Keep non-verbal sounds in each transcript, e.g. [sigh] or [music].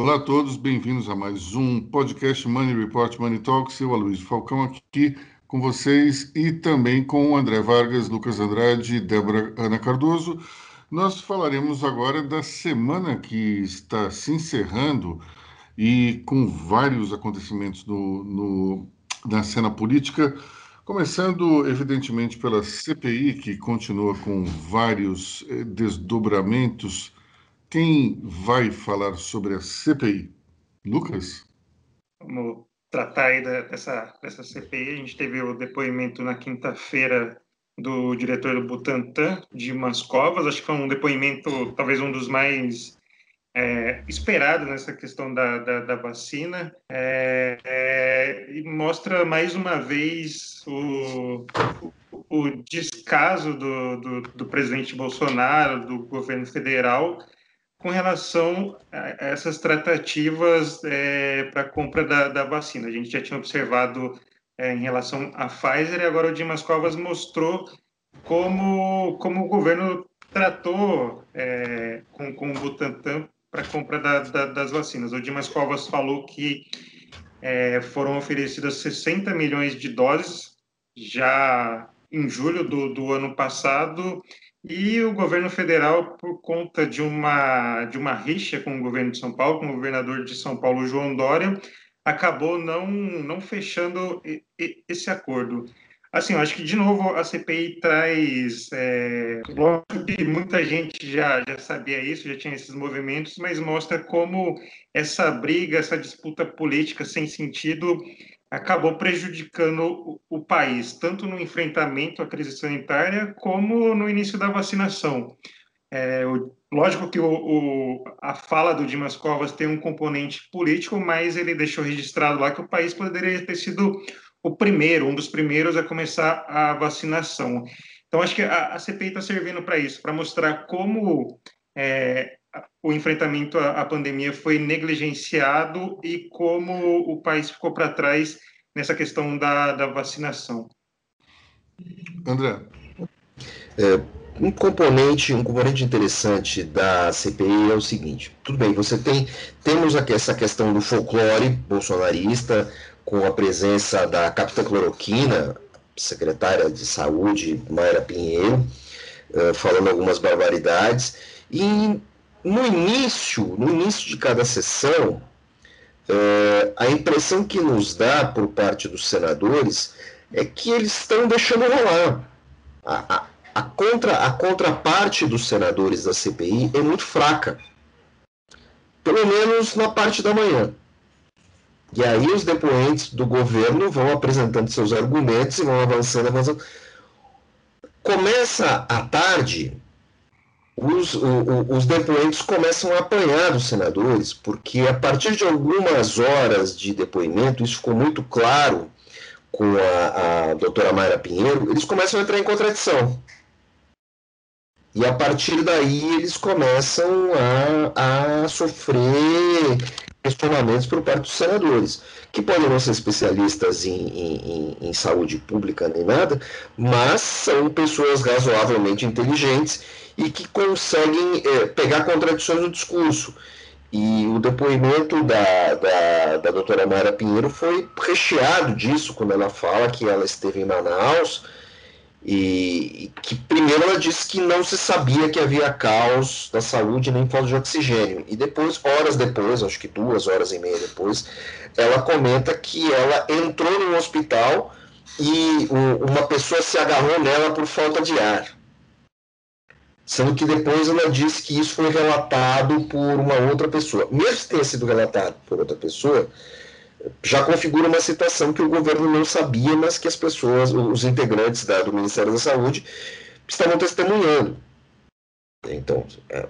Olá a todos, bem-vindos a mais um podcast Money Report Money Talks. Eu, Aloysio Falcão, aqui com vocês e também com André Vargas, Lucas Andrade Débora Ana Cardoso. Nós falaremos agora da semana que está se encerrando e com vários acontecimentos no, no, na cena política, começando evidentemente pela CPI, que continua com vários eh, desdobramentos. Quem vai falar sobre a CPI? Lucas? Vamos tratar aí dessa, dessa CPI. A gente teve o depoimento na quinta-feira do diretor do Butantan, Dimas Covas. Acho que foi um depoimento, talvez um dos mais é, nessa questão da, da, da vacina é, é, e mostra mais uma vez o, o descaso do, do, do, presidente Bolsonaro, do governo federal, com relação a essas tratativas é, para compra da, da, vacina. A gente já tinha observado é, em relação à Pfizer e agora o Dimas Covas mostrou como, como o governo tratou é, com, com o Butantan para compra da, da, das vacinas. O Dimas Covas falou que é, foram oferecidas 60 milhões de doses já em julho do, do ano passado e o governo federal, por conta de uma, de uma rixa com o governo de São Paulo, com o governador de São Paulo, João Dória, acabou não, não fechando esse acordo. Assim, eu acho que, de novo, a CPI traz. É, lógico que muita gente já, já sabia isso, já tinha esses movimentos, mas mostra como essa briga, essa disputa política sem sentido acabou prejudicando o, país, tanto no enfrentamento à crise sanitária, como no início da vacinação. É, lógico que o, o, a fala do Dimas Covas tem um componente político, mas ele deixou registrado lá que o país poderia ter sido o primeiro, um dos primeiros a começar a vacinação. Então, acho que a, a CPI está servindo para isso, para mostrar como é, o enfrentamento à, pandemia foi negligenciado e como o país ficou para trás nessa questão da, da vacinação. André. É, um componente, um componente interessante da CPI é o seguinte: tudo bem, você tem temos aqui essa questão do folclore bolsonarista, com a presença da capitã cloroquina, secretária de saúde, Mayra Pinheiro, uh, falando algumas barbaridades. E no início, no início de cada sessão, uh, a impressão que nos dá por parte dos senadores é que eles estão deixando rolar. A, a, a, contra, a contraparte dos senadores da CPI é muito fraca. Pelo menos na parte da manhã. E aí os depoentes do governo vão apresentando seus argumentos e vão avançando, avançando. Começa à tarde, os, os depoentes começam a apanhar os senadores, porque a partir de algumas horas de depoimento, isso ficou muito claro com a, a doutora Mayra Pinheiro, eles começam a entrar em contradição. E a partir daí eles começam a, a sofrer questionamentos por parte dos senadores, que podem não ser especialistas em, em, em, saúde pública nem nada, mas são pessoas razoavelmente inteligentes e que conseguem é, pegar contradições no discurso. E o depoimento da, da, da doutora Mara Pinheiro foi recheado disso, quando ela fala que ela esteve em Manaus e que primeiro ela disse que não se sabia que havia caos da saúde nem falta de oxigênio. E depois, horas depois, acho que duas horas e meia depois, ela comenta que ela entrou no hospital e uma pessoa se agarrou nela por falta de ar. Sendo que depois ela disse que isso foi relatado por uma outra pessoa. Mesmo que tenha sido relatado por outra pessoa, já configura uma situação que o governo não sabia, mas que as pessoas, os integrantes da, do Ministério da Saúde, estavam testemunhando. Então, é,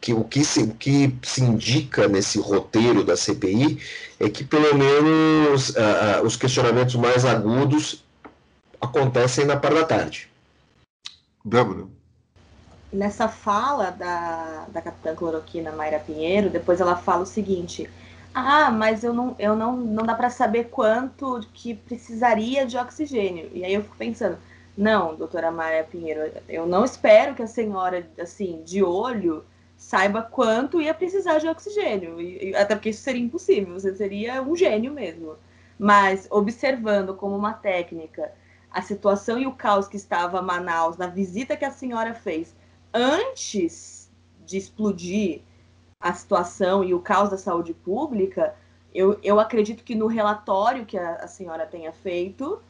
que, o, que se, o que se indica nesse roteiro da CPI é que, pelo menos, os questionamentos mais agudos acontecem na parte da tarde. Débora. Nessa fala da, da capitã cloroquina Mayra Pinheiro, depois ela fala o seguinte ah, mas eu não, eu não, não dá para saber quanto que precisaria de oxigênio. E aí eu fico pensando, não, doutora Maria Pinheiro, eu não espero que a senhora, assim, de olho, saiba quanto ia precisar de oxigênio. E, até porque isso seria impossível, você seria um gênio mesmo. Mas observando como uma técnica a situação e o caos que estava Manaus na visita que a senhora fez antes de explodir a situação e o caos da saúde pública, eu, eu acredito que no relatório que a, a senhora tenha feito,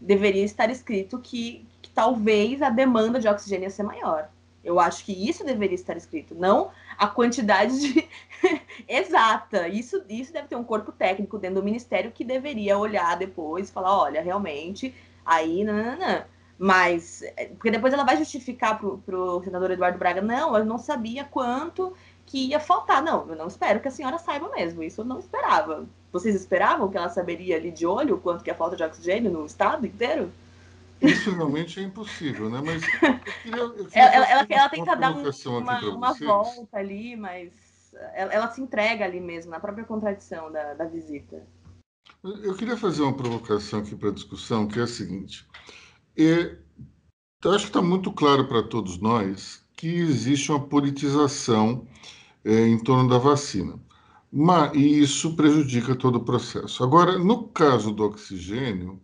deveria estar escrito que, que talvez a demanda de oxigênio ia ser maior. Eu acho que isso deveria estar escrito, não a quantidade de... [laughs] exata. Isso, isso deve ter um corpo técnico dentro do ministério que deveria olhar depois e falar, olha, realmente, aí, nananã. Mas, porque depois ela vai justificar para o senador Eduardo Braga, não, eu não sabia quanto que ia faltar. Não, eu não espero que a senhora saiba mesmo, isso eu não esperava. Vocês esperavam que ela saberia ali de olho o quanto que é falta de oxigênio no estado inteiro? Isso realmente é impossível, né? Mas eu queria, eu queria ela, ela, ela, tenta dar um, uma, uma volta ali, mas ela, ela, se entrega ali mesmo, na própria contradição da, da visita. Eu queria fazer uma provocação aqui para a discussão, que é a seguinte. É, eu acho que está muito claro para todos nós que existe uma politização é, em torno da vacina. Mas, e isso prejudica todo o processo. Agora, no caso do oxigênio,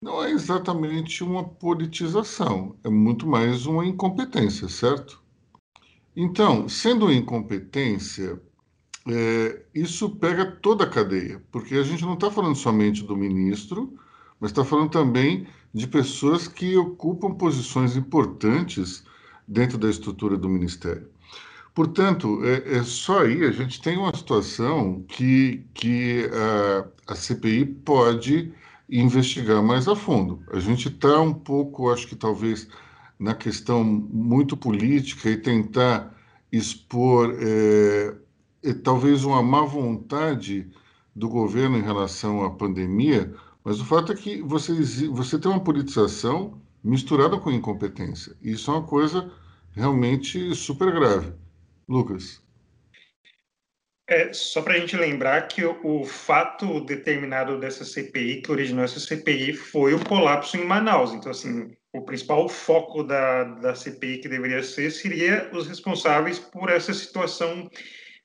não é exatamente uma politização, é muito mais uma incompetência, certo? Então, sendo incompetência, é, isso pega toda a cadeia, porque a gente não está falando somente do ministro, mas está falando também de pessoas que ocupam posições importantes dentro da estrutura do ministério. Portanto, é, é só aí a gente tem uma situação que, que a, a CPI pode investigar mais a fundo. A gente está um pouco, acho que talvez, na questão muito política e tentar expor é, é, talvez uma má vontade do governo em relação à pandemia, mas o fato é que você, você tem uma politização misturada com incompetência. Isso é uma coisa realmente super grave. Lucas. É, só para a gente lembrar que o, o, fato determinado dessa CPI, que originou essa CPI, foi o colapso em Manaus. Então, assim, o principal foco da, da CPI que deveria ser seria os responsáveis por essa situação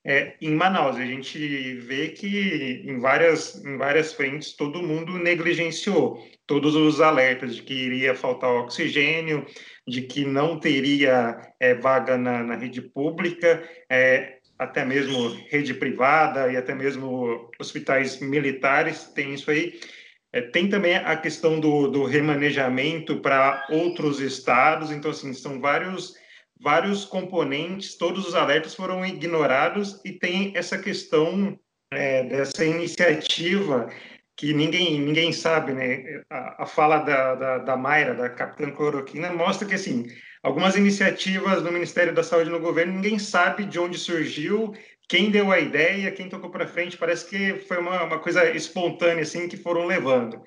é, em Manaus. A gente vê que em várias, em várias frentes todo mundo negligenciou todos os alertas de que iria faltar oxigênio, de que não teria é, vaga na, na, rede pública. É, até mesmo rede privada e até mesmo hospitais militares tem isso aí. É, tem também a questão do, do remanejamento para outros estados, então, assim, são vários, vários componentes, todos os alertas foram ignorados e tem essa questão é, dessa iniciativa que ninguém, ninguém sabe, né? A, a fala da, da, da Mayra, da Capitã Cloroquina, mostra que, assim, algumas iniciativas do Ministério da Saúde no governo, ninguém sabe de onde surgiu, quem deu a ideia, quem tocou para frente, parece que foi uma, uma coisa espontânea, assim, que foram levando.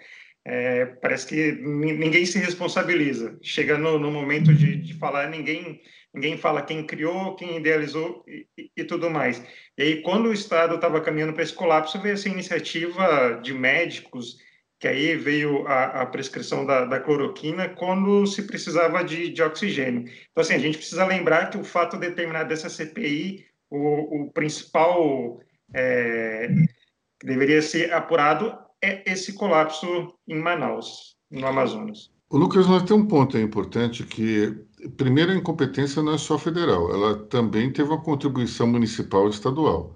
É, parece que ninguém se responsabiliza. Chega no, no momento de, de, falar, ninguém, ninguém fala quem criou, quem idealizou e, e, tudo mais. E aí, quando o Estado estava caminhando para esse colapso, veio essa iniciativa de médicos, que aí veio a, a prescrição da, da, cloroquina quando se precisava de, de, oxigênio. Então, assim, a gente precisa lembrar que o fato determinado dessa CPI, o, o principal é, que deveria ser apurado é esse colapso em Manaus, no Amazonas. O Lucas, nós temos um ponto importante que, primeiro, a incompetência não é só federal, ela também teve uma contribuição municipal e estadual.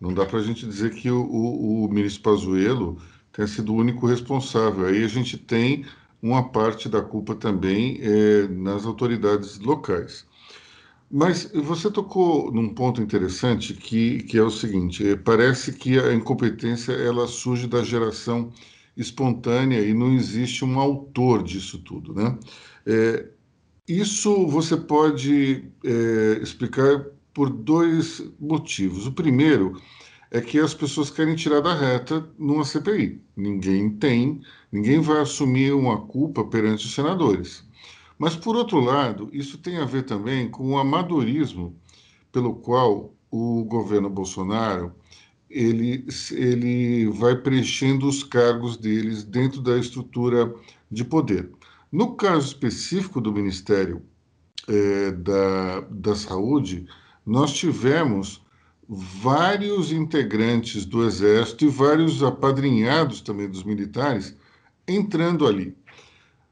Não dá para a gente dizer que o, o, o ministro Pazuello tenha sido o único responsável. Aí a gente tem uma parte da culpa também é, nas autoridades locais. Mas você tocou num ponto interessante que, que é o seguinte: é, parece que a incompetência ela surge da geração espontânea e não existe um autor disso tudo, né? É, isso você pode é, explicar por dois motivos. O primeiro é que as pessoas querem tirar da reta numa CPI. Ninguém tem, ninguém vai assumir uma culpa perante os senadores. Mas, por outro lado, isso tem a ver também com o amadorismo pelo qual o governo Bolsonaro ele, ele vai preenchendo os cargos deles dentro da estrutura de poder. No caso específico do Ministério é, da, da Saúde, nós tivemos vários integrantes do Exército e vários apadrinhados também dos militares entrando ali.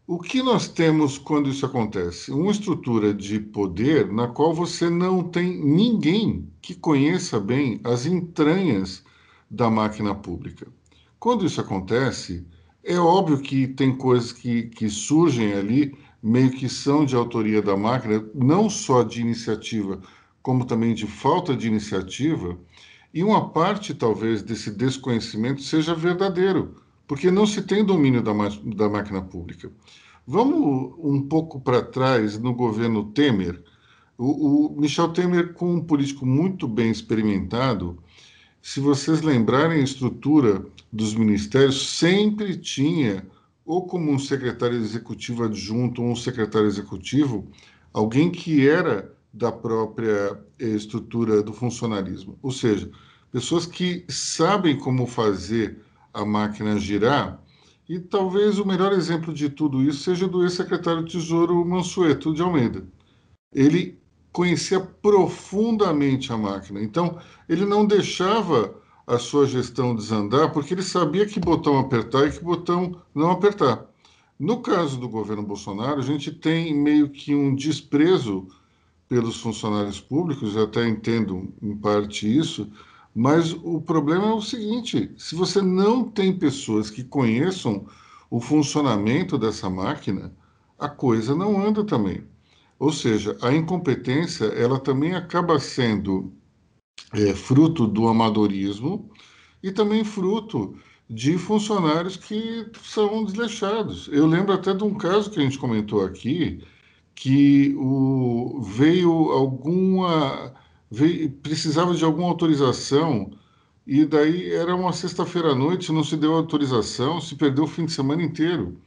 O que nós temos quando isso acontece? Uma estrutura de poder na qual você não tem ninguém que conheça bem as entranhas da máquina pública. Quando isso acontece, é óbvio que tem coisas que, que surgem ali, meio que são de autoria da máquina, não só de iniciativa, como também de falta de iniciativa, e uma parte, talvez, desse desconhecimento seja verdadeiro, porque não se tem domínio da, da máquina pública. Vamos um pouco para trás, no governo Temer. O, o, Michel Temer, com um político muito bem experimentado, se vocês lembrarem a estrutura dos ministérios, sempre tinha, ou como um secretário executivo adjunto ou um secretário executivo, alguém que era da própria estrutura do funcionalismo. Ou seja, pessoas que sabem como fazer a máquina girar. E talvez o melhor exemplo de tudo isso seja do ex-secretário Tesouro Mansueto de Almeida. Ele conhecia profundamente a máquina, então ele não deixava a sua gestão desandar porque ele sabia que botão apertar e que botão não apertar. No caso do governo Bolsonaro, a gente tem meio que um desprezo pelos funcionários públicos, eu até entendo em parte isso, mas o problema é o seguinte: se você não tem pessoas que conheçam o funcionamento dessa máquina, a coisa não anda também. Ou seja, a incompetência ela também acaba sendo é, fruto do amadorismo e também fruto de funcionários que são desleixados. Eu lembro até de um caso que a gente comentou aqui, que o, veio alguma veio, precisava de alguma autorização e daí era uma sexta-feira à noite, não se deu autorização, se perdeu o fim de semana inteiro.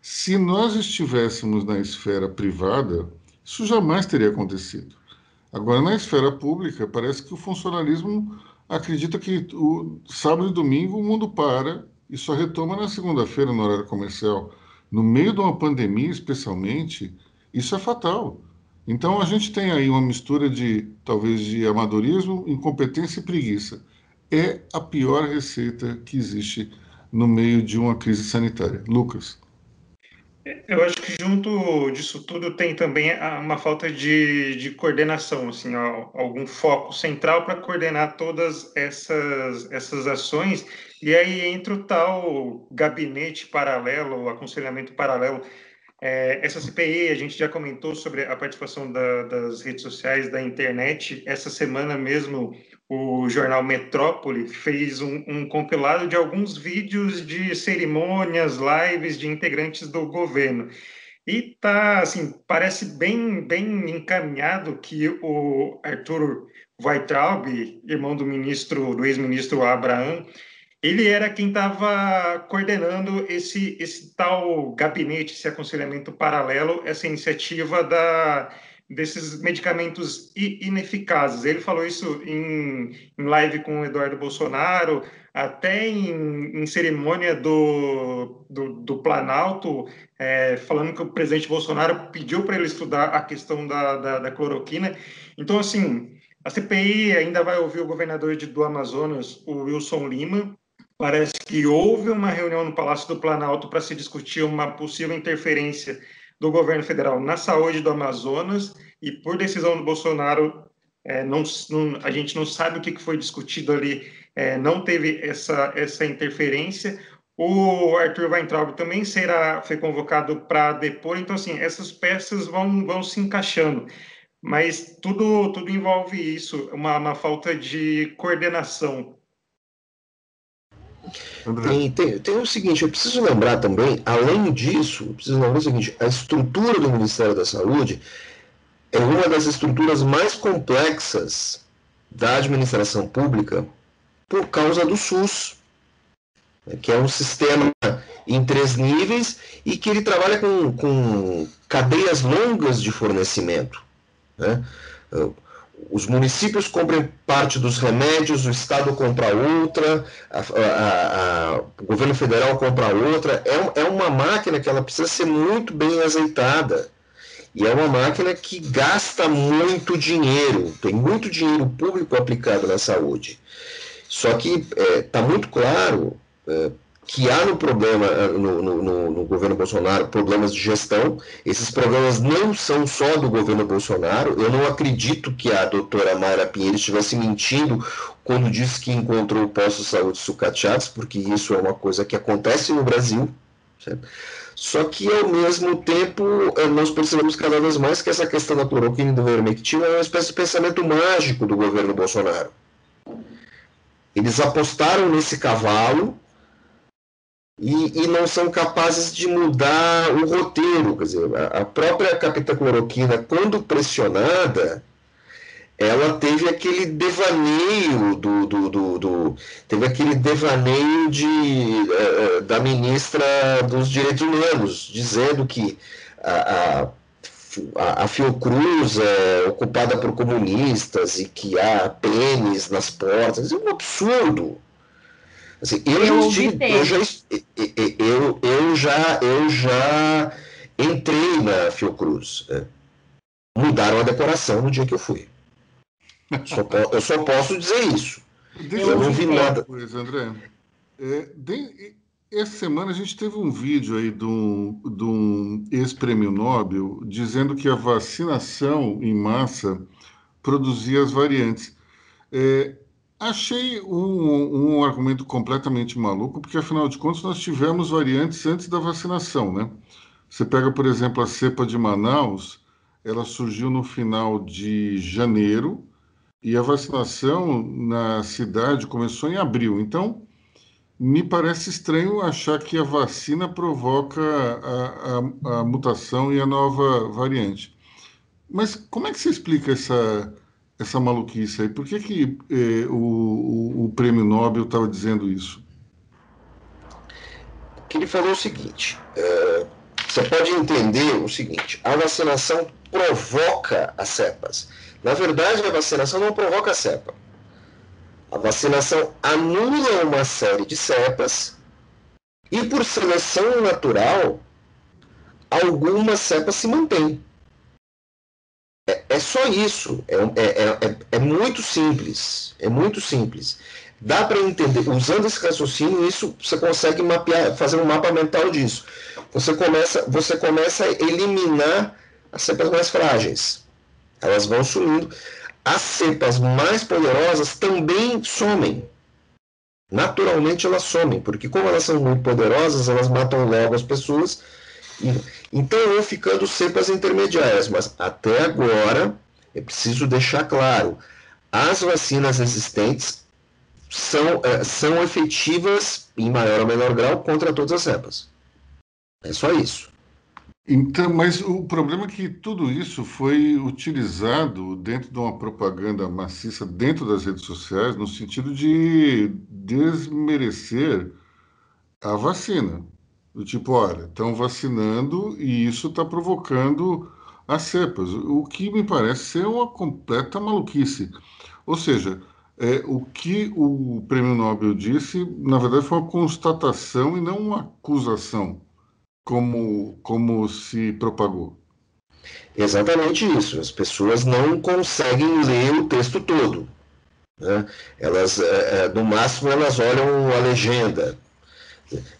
Se nós estivéssemos na esfera privada, isso jamais teria acontecido. Agora, na esfera pública, parece que o funcionalismo acredita que o sábado e domingo o mundo para e só retoma na segunda-feira, no horário comercial. No meio de uma pandemia, especialmente, isso é fatal. Então a gente tem aí uma mistura de talvez de amadorismo, incompetência e preguiça. É a pior receita que existe no meio de uma crise sanitária. Lucas. Eu acho que junto disso tudo tem também uma falta de, de coordenação, assim, algum foco central para coordenar todas essas, essas ações. E aí entra o tal gabinete paralelo, aconselhamento paralelo é, essa CPI, a gente já comentou sobre a participação da, das redes sociais, da internet. Essa semana mesmo, o jornal Metrópole fez um, um, compilado de alguns vídeos de cerimônias, lives de integrantes do governo. E tá, assim, parece bem, bem encaminhado que o Arthur Weitraub, irmão do ministro, do ex-ministro Abraham, ele era quem estava coordenando esse, esse tal gabinete, esse aconselhamento paralelo, essa iniciativa da, desses medicamentos ineficazes. Ele falou isso em, em live com o Eduardo Bolsonaro, até em, em cerimônia do, do, do Planalto, é, falando que o presidente Bolsonaro pediu para ele estudar a questão da, da, da cloroquina. Então, assim, a CPI ainda vai ouvir o governador de, do Amazonas, o Wilson Lima, Parece que houve uma reunião no Palácio do Planalto para se discutir uma possível interferência do governo federal na saúde do Amazonas e por decisão do Bolsonaro, é, não, não, a gente não sabe o que foi discutido ali, é, não teve essa, essa interferência. O Arthur Weintraub também será foi convocado para depor, então assim essas peças vão, vão se encaixando, mas tudo tudo envolve isso, uma, uma falta de coordenação tem, tem, tem, o seguinte, eu preciso lembrar também, além disso, eu preciso lembrar o seguinte, a estrutura do Ministério da Saúde é uma das estruturas mais complexas da administração pública por causa do SUS, né, que é um sistema em três níveis e que ele trabalha com, com cadeias longas de fornecimento. Né? Os municípios compram parte dos remédios, o Estado compra outra, a, a, a, o governo federal compra outra. É, é uma máquina que ela precisa ser muito bem azeitada. E é uma máquina que gasta muito dinheiro, tem muito dinheiro público aplicado na saúde. Só que está é, tá muito claro é, que há no problema eh, no, no, no, governo Bolsonaro problemas de gestão. Esses problemas não são só do governo Bolsonaro. Eu não acredito que a doutora Mayra Pinheiro estivesse mentindo quando disse que encontrou postos de saúde sucateados, porque isso é uma coisa que acontece no Brasil. Certo? Só que, ao mesmo tempo, eh, nós percebemos cada vez mais que essa questão da cloroquina e do vermectina é uma espécie de pensamento mágico do governo Bolsonaro. Eles apostaram nesse cavalo e, e, não são capazes de mudar o roteiro. Quer dizer, a própria capitacloroquina, quando pressionada, ela teve aquele devaneio do, do, do, do teve aquele devaneio de, uh, da ministra dos direitos humanos, dizendo que a, a, a Fiocruz é ocupada por comunistas e que há pênis nas portas. É um absurdo. Assim, eu, eu, já estive, eu, já, eu, eu, já, eu já entrei na Fiocruz. Né? Mudaram a decoração no dia que eu fui. Só eu só posso dizer isso. Deixa eu não vi nada. Coisa, André. É, de, essa semana a gente teve um vídeo aí de um, de um ex-prêmio Nobel dizendo que a vacinação em massa produzia as variantes. É, Achei um, um, argumento completamente maluco, porque afinal de contas nós tivemos variantes antes da vacinação, né? Você pega, por exemplo, a cepa de Manaus, ela surgiu no final de janeiro e a vacinação na cidade começou em abril. Então, me parece estranho achar que a vacina provoca a, a, a mutação e a nova variante. Mas como é que você explica essa essa maluquice aí? Por que, que eh, o, o, o, prêmio Nobel estava dizendo isso? Que ele falou o seguinte: uh, você pode entender o seguinte, a vacinação provoca as cepas. Na verdade, a vacinação não provoca a cepa. A vacinação anula uma série de cepas e, por seleção natural, algumas cepas se mantêm. É, é só isso. É, é, é, é, muito simples. É muito simples. Dá para entender, usando esse raciocínio, isso você consegue mapear, fazer um mapa mental disso. Você começa, você começa a eliminar as cepas mais frágeis. Elas vão sumindo. As cepas mais poderosas também somem. Naturalmente elas somem, porque como elas são muito poderosas, elas matam logo as pessoas então vão ficando cepas intermediárias, mas até agora é preciso deixar claro: as vacinas existentes são, é, são efetivas, em maior ou menor grau, contra todas as cepas. É só isso. Então, mas o problema é que tudo isso foi utilizado dentro de uma propaganda maciça dentro das redes sociais, no sentido de desmerecer a vacina. Do tipo, olha, estão vacinando e isso está provocando as cepas, o que me parece ser uma completa maluquice. Ou seja, é, o que o prêmio Nobel disse, na verdade, foi uma constatação e não uma acusação, como, como se propagou. Exatamente isso. As pessoas não conseguem ler o texto todo. Né? Elas, é, é no máximo, elas olham a legenda,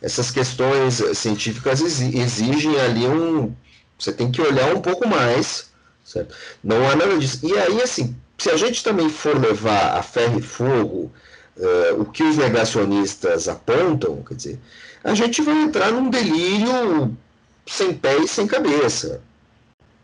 essas questões científicas exigem ali um. Você tem que olhar um pouco mais, certo? Não há nada disso. E aí, assim, se a gente também for levar a ferro e fogo uh, o que os negacionistas apontam, quer dizer, a gente vai entrar num delírio sem pé e sem cabeça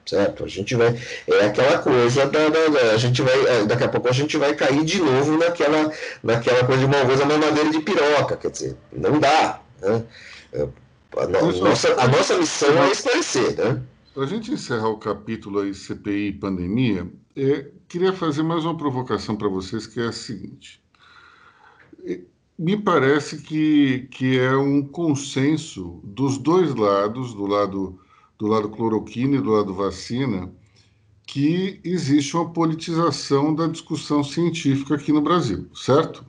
certo? A gente vai é aquela coisa da, da, da, a gente vai é, daqui a pouco a gente vai cair de novo naquela naquela coisa de uma coisa mamadeira de piroca, quer dizer, não dá, né? É, a, no, nossa, a nossa missão é esclarecer, né? Para a gente encerrar o capítulo aí CPI pandemia, é, queria fazer mais uma provocação para vocês que é a seguinte. Me parece que, que é um consenso dos dois lados, do lado do lado cloroquina e do lado vacina, que existe uma politização da discussão científica aqui no Brasil, certo?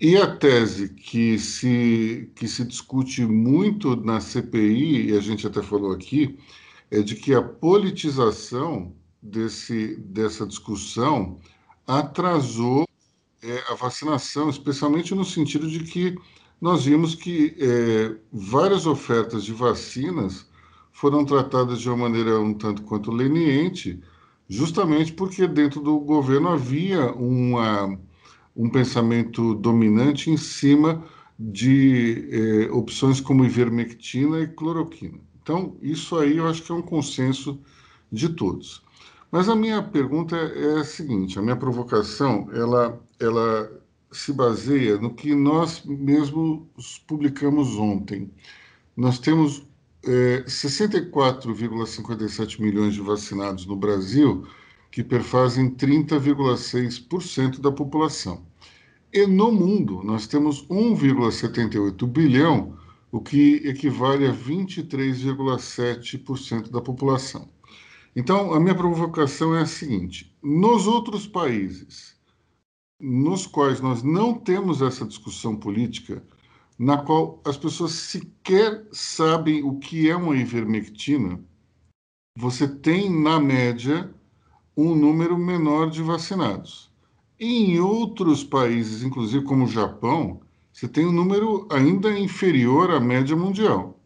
E a tese que se, que se discute muito na CPI, e a gente até falou aqui, é de que a politização desse, dessa discussão atrasou é, a vacinação, especialmente no sentido de que nós vimos que é, várias ofertas de vacinas foram tratadas de uma maneira um tanto quanto leniente, justamente porque dentro do governo havia uma, um pensamento dominante em cima de é, opções como ivermectina e cloroquina. Então, isso aí eu acho que é um consenso de todos. Mas a minha pergunta é a seguinte, a minha provocação, ela, ela se baseia no que nós mesmos publicamos ontem. Nós temos é, 64,57 milhões de vacinados no Brasil, que perfazem 30,6% da população. E no mundo, nós temos 1,78 bilhão, o que equivale a 23,7% da população. Então, a minha provocação é a seguinte: nos outros países nos quais nós não temos essa discussão política, na qual as pessoas sequer sabem o que é uma ivermectina, você tem, na média, um número menor de vacinados. em outros países, inclusive como o Japão, você tem um número ainda inferior à média mundial.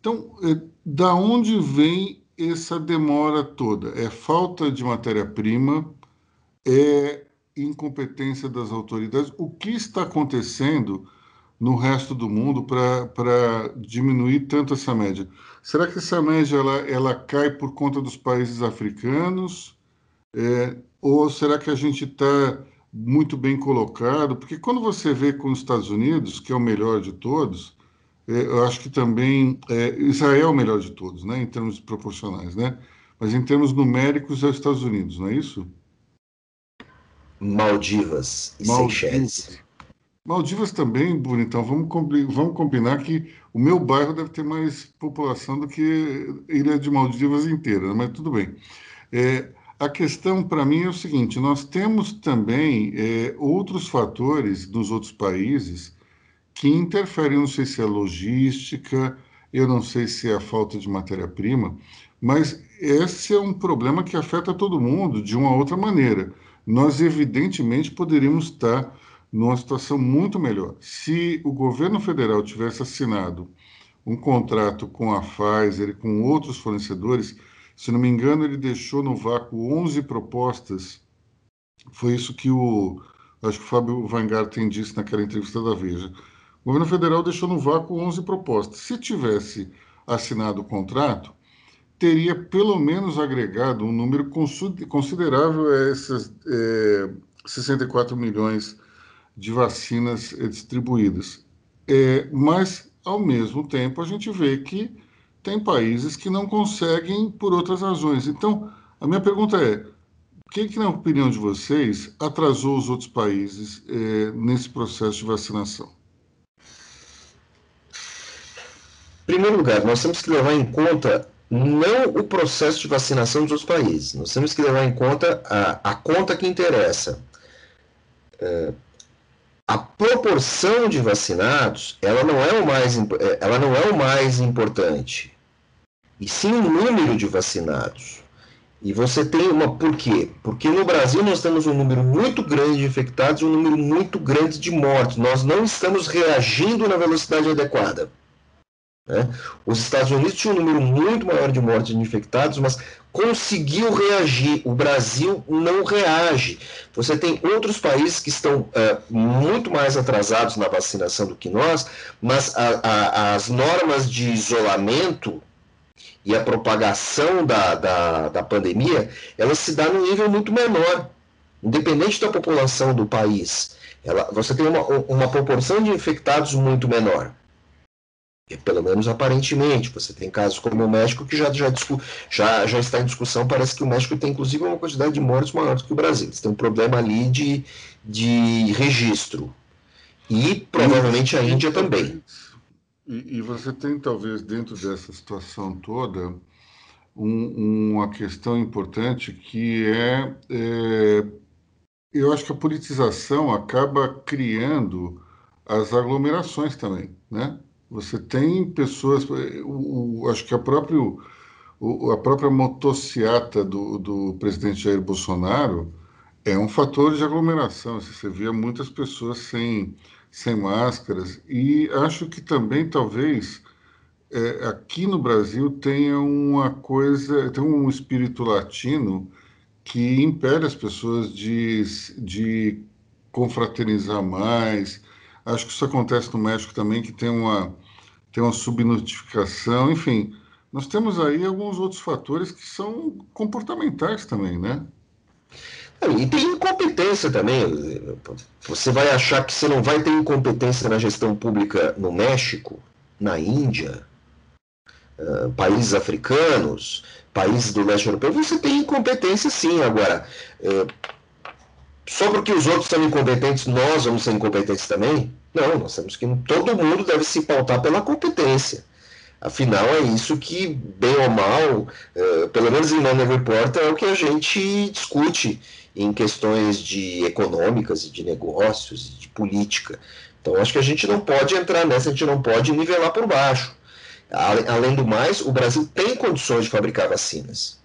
Então, é, da onde vem essa demora toda? É falta de matéria-prima? É incompetência das autoridades? O que está acontecendo no resto do mundo para diminuir tanto essa média? Será que essa média ela, ela cai por conta dos países africanos? É, ou será que a gente está muito bem colocado? Porque quando você vê com os Estados Unidos, que é o melhor de todos, é, eu acho que também é, Israel é o melhor de todos, né, em termos proporcionais, né? Mas em termos numéricos é os Estados Unidos, não é isso? Maldivas e Maldivas. Seychelles. Maldivas também, bonitão. Vamos, vamos combinar que o meu bairro deve ter mais população do que Ilha de Maldivas inteira, mas tudo bem. É, a questão para mim é o seguinte: nós temos também é, outros fatores nos outros países que interferem, não sei se é logística, eu não sei se é a falta de matéria-prima, mas esse é um problema que afeta todo mundo de uma outra maneira. Nós, evidentemente, poderíamos estar numa situação muito melhor. Se o governo federal tivesse assinado um contrato com a Pfizer e com outros fornecedores, se não me engano, ele deixou no vácuo 11 propostas. Foi isso que o, acho que o Fábio Weingarten disse naquela entrevista da Veja. O governo federal deixou no vácuo 11 propostas. Se tivesse assinado o contrato, teria pelo menos agregado um número considerável a esses é, 64 milhões de vacinas é, distribuídas. É, mas, ao mesmo tempo, a gente vê que tem países que não conseguem por outras razões. Então, a minha pergunta é: o que, que na opinião de vocês, atrasou os outros países é, nesse processo de vacinação? Em primeiro lugar, nós temos que levar em conta não o processo de vacinação dos outros países. Nós temos que levar em conta a, a conta que interessa. É, a proporção de vacinados, ela não é o mais, é, ela não é o mais importante, e sim o número de vacinados. E você tem uma. Por quê? Porque no Brasil nós temos um número muito grande de infectados e um número muito grande de mortos. Nós não estamos reagindo na velocidade adequada. Né? Os Estados Unidos tinham um número muito maior de mortes de infectados, mas conseguiu reagir. O Brasil não reage. Você tem outros países que estão é, muito mais atrasados na vacinação do que nós, mas a, a, as normas de isolamento e a propagação da, da, da pandemia, elas se dá num nível muito menor, independente da população do país. Ela, você tem uma, uma proporção de infectados muito menor pelo menos aparentemente. Você tem casos como o México que já, já, já, já está em discussão. Parece que o México tem, inclusive, uma quantidade de mortes maior do que o Brasil. Você tem um problema ali de, de registro. E provavelmente a Índia também. E, e você tem, talvez, dentro dessa situação toda, um, uma questão importante que é, é. Eu acho que a politização acaba criando as aglomerações também, né? Você tem pessoas, o, o, acho que a próprio o, a própria motociata do, do presidente Jair Bolsonaro é um fator de aglomeração. Você via muitas pessoas sem, sem máscaras. E acho que também, talvez, é, aqui no Brasil tenha uma coisa, tem um espírito latino que impede as pessoas de, de confraternizar mais. Acho que isso acontece no México também, que tem uma, tem uma subnotificação, enfim. Nós temos aí alguns outros fatores que são comportamentais também, né? E tem incompetência também. Você vai achar que você não vai ter incompetência na gestão pública no México, na Índia, uh, países africanos, países do leste europeu. Você tem incompetência sim. Agora, uh, só porque os outros são incompetentes, nós vamos ser incompetentes também? Não, nós temos que. Todo mundo deve se pautar pela competência. Afinal, é isso que, bem ou mal, uh, pelo menos em Money Report, é o que a gente discute em questões de econômicas e de negócios e de política. Então, acho que a gente não pode entrar nessa, a gente não pode nivelar por baixo. Além do mais, o Brasil tem condições de fabricar vacinas.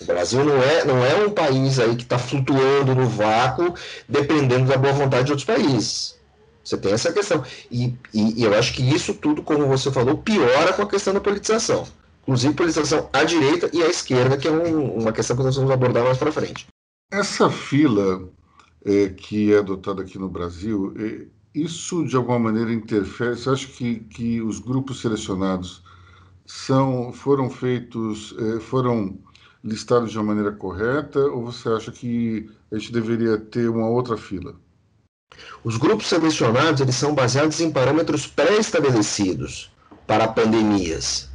O Brasil não é, não é um país aí que está flutuando no vácuo, dependendo da boa vontade de outros países. Você tem essa questão. E, e, e, eu acho que isso tudo, como você falou, piora com a questão da politização. Inclusive politização à direita e à esquerda, que é um, uma questão que nós vamos abordar mais para frente. Essa fila é, que é adotada aqui no Brasil, é, isso de alguma maneira interfere? Você acha que, que os grupos selecionados são, foram feitos, é, foram listados de uma maneira correta, ou você acha que a gente deveria ter uma outra fila? Os grupos selecionados eles são baseados em parâmetros pré-estabelecidos para pandemias.